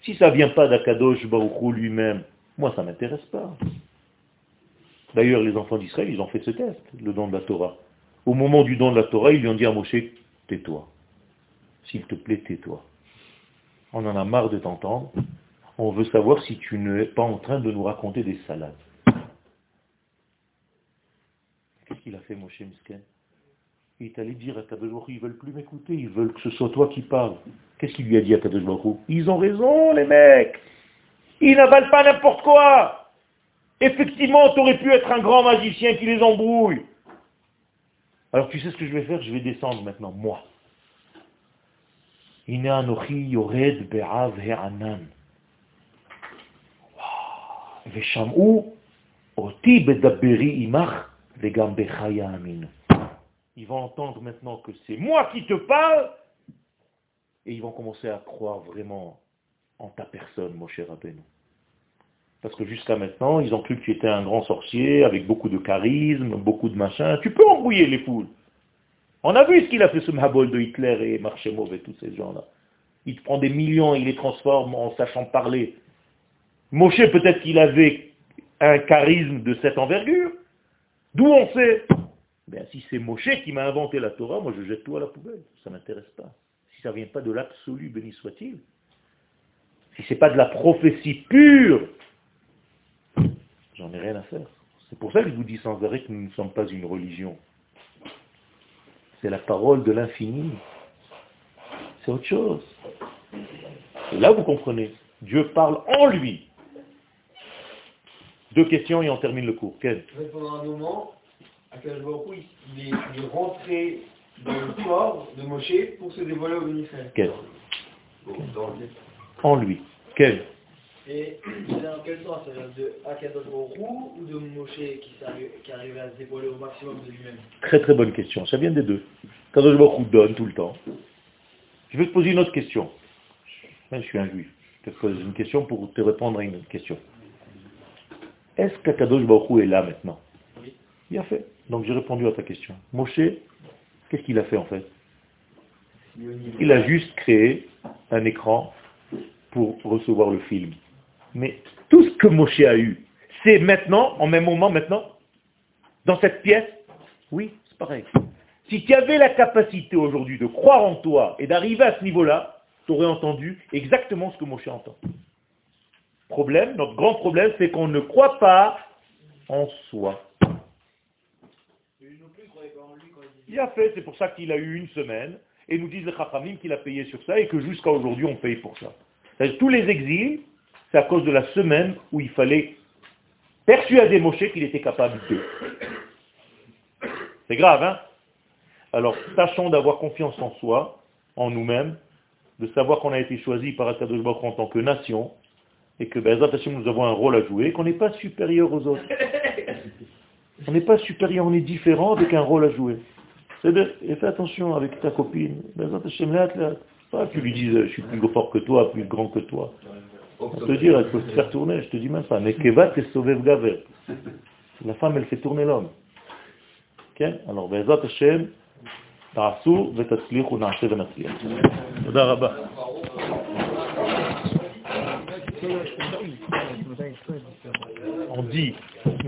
Si ça ne vient pas d'Akadosh Baruchou lui-même, moi, ça m'intéresse pas. D'ailleurs, les enfants d'Israël, ils ont fait ce test, le don de la Torah. Au moment du don de la Torah, ils lui ont dit à Moshe, tais-toi. S'il te plaît, tais-toi. On en a marre de t'entendre on veut savoir si tu n'es pas en train de nous raconter des salades. Qu'est-ce qu'il a fait, Moshe Misken? Il est allé dire à Kadosh ils veulent plus m'écouter, ils veulent que ce soit toi qui parles. Qu'est-ce qu'il lui a dit à Kadosh Ils ont raison, les mecs Ils n'avalent pas n'importe quoi Effectivement, tu aurais pu être un grand magicien qui les embrouille. Alors tu sais ce que je vais faire? Je vais descendre maintenant, moi. Ils vont entendre maintenant que c'est moi qui te parle, et ils vont commencer à croire vraiment en ta personne, mon cher Rabbeinu. Parce que jusqu'à maintenant, ils ont cru que tu étais un grand sorcier avec beaucoup de charisme, beaucoup de machin. Tu peux embrouiller les foules. On a vu ce qu'il a fait ce Mabol de Hitler et Marchemov et tous ces gens-là. Il prend des millions il les transforme en sachant parler. Moshe, peut-être qu'il avait un charisme de cette envergure. D'où on sait? Ben, Si c'est Moshe qui m'a inventé la Torah, moi je jette tout à la poubelle. Ça ne m'intéresse pas. Si ça ne vient pas de l'absolu, béni soit-il. Si ce n'est pas de la prophétie pure, j'en ai rien à faire. C'est pour ça que je vous dis sans arrêt que nous ne sommes pas une religion. C'est la parole de l'infini. C'est autre chose. Et là, vous comprenez. Dieu parle en lui. Deux questions et on termine le cours. Quel Pendant un moment, il est rentré dans le corps de Moshe pour se dévoiler au ministère. Quel En lui. Quel Et c'est dans quel sens? Ça vient de Akadosh ou de Moshe qui, arrivait à se dévoiler au maximum de lui-même? Très très bonne question. Ça vient des deux. Kadosh Baruch donne tout le temps. Je vais te poser une autre question. Je suis un juif. Je te pose une question pour te répondre à une autre question. Est-ce qu'Akadosh Baruch est là maintenant? Oui. Il a fait. Donc j'ai répondu à ta question. Moshe, qu'est-ce qu'il a fait en fait? Il a juste créé un écran pour recevoir le film. Mais tout ce que Moshe a eu, c'est maintenant, en même moment maintenant, dans cette pièce Oui, c'est pareil. Si tu avais la capacité aujourd'hui de croire en toi et d'arriver à ce niveau-là, tu aurais entendu exactement ce que Moshe entend. Problème, notre grand problème, c'est qu'on ne croit pas en soi. Il a fait, c'est pour ça qu'il a eu une semaine, et nous disent les Chachamim qu'il a payé sur ça, et que jusqu'à aujourd'hui on paye pour ça. Tous les exils, c'est à cause de la semaine où il fallait persuader Moshe qu'il était capable de. C'est grave, hein? Alors, tâchons d'avoir confiance en soi, en nous-mêmes, de savoir qu'on a été choisi par Akadosh Baruch en tant que nation, et que ben, nous avons un rôle à jouer, qu'on n'est pas supérieur aux autres. On n'est pas supérieur, on est différent avec un rôle à jouer. Et fais attention avec ta copine. Que tu lui dises, je suis plus fort que toi, plus grand que toi. On te dire, elle peut te faire tourner, je te dis même pas. Mais Keva te sauver gaver. La femme, elle fait tourner l'homme. Ok Alors, Bezat Hashem, תעשו ותצליחו, נעשה ונצליח. תודה רבה. On dit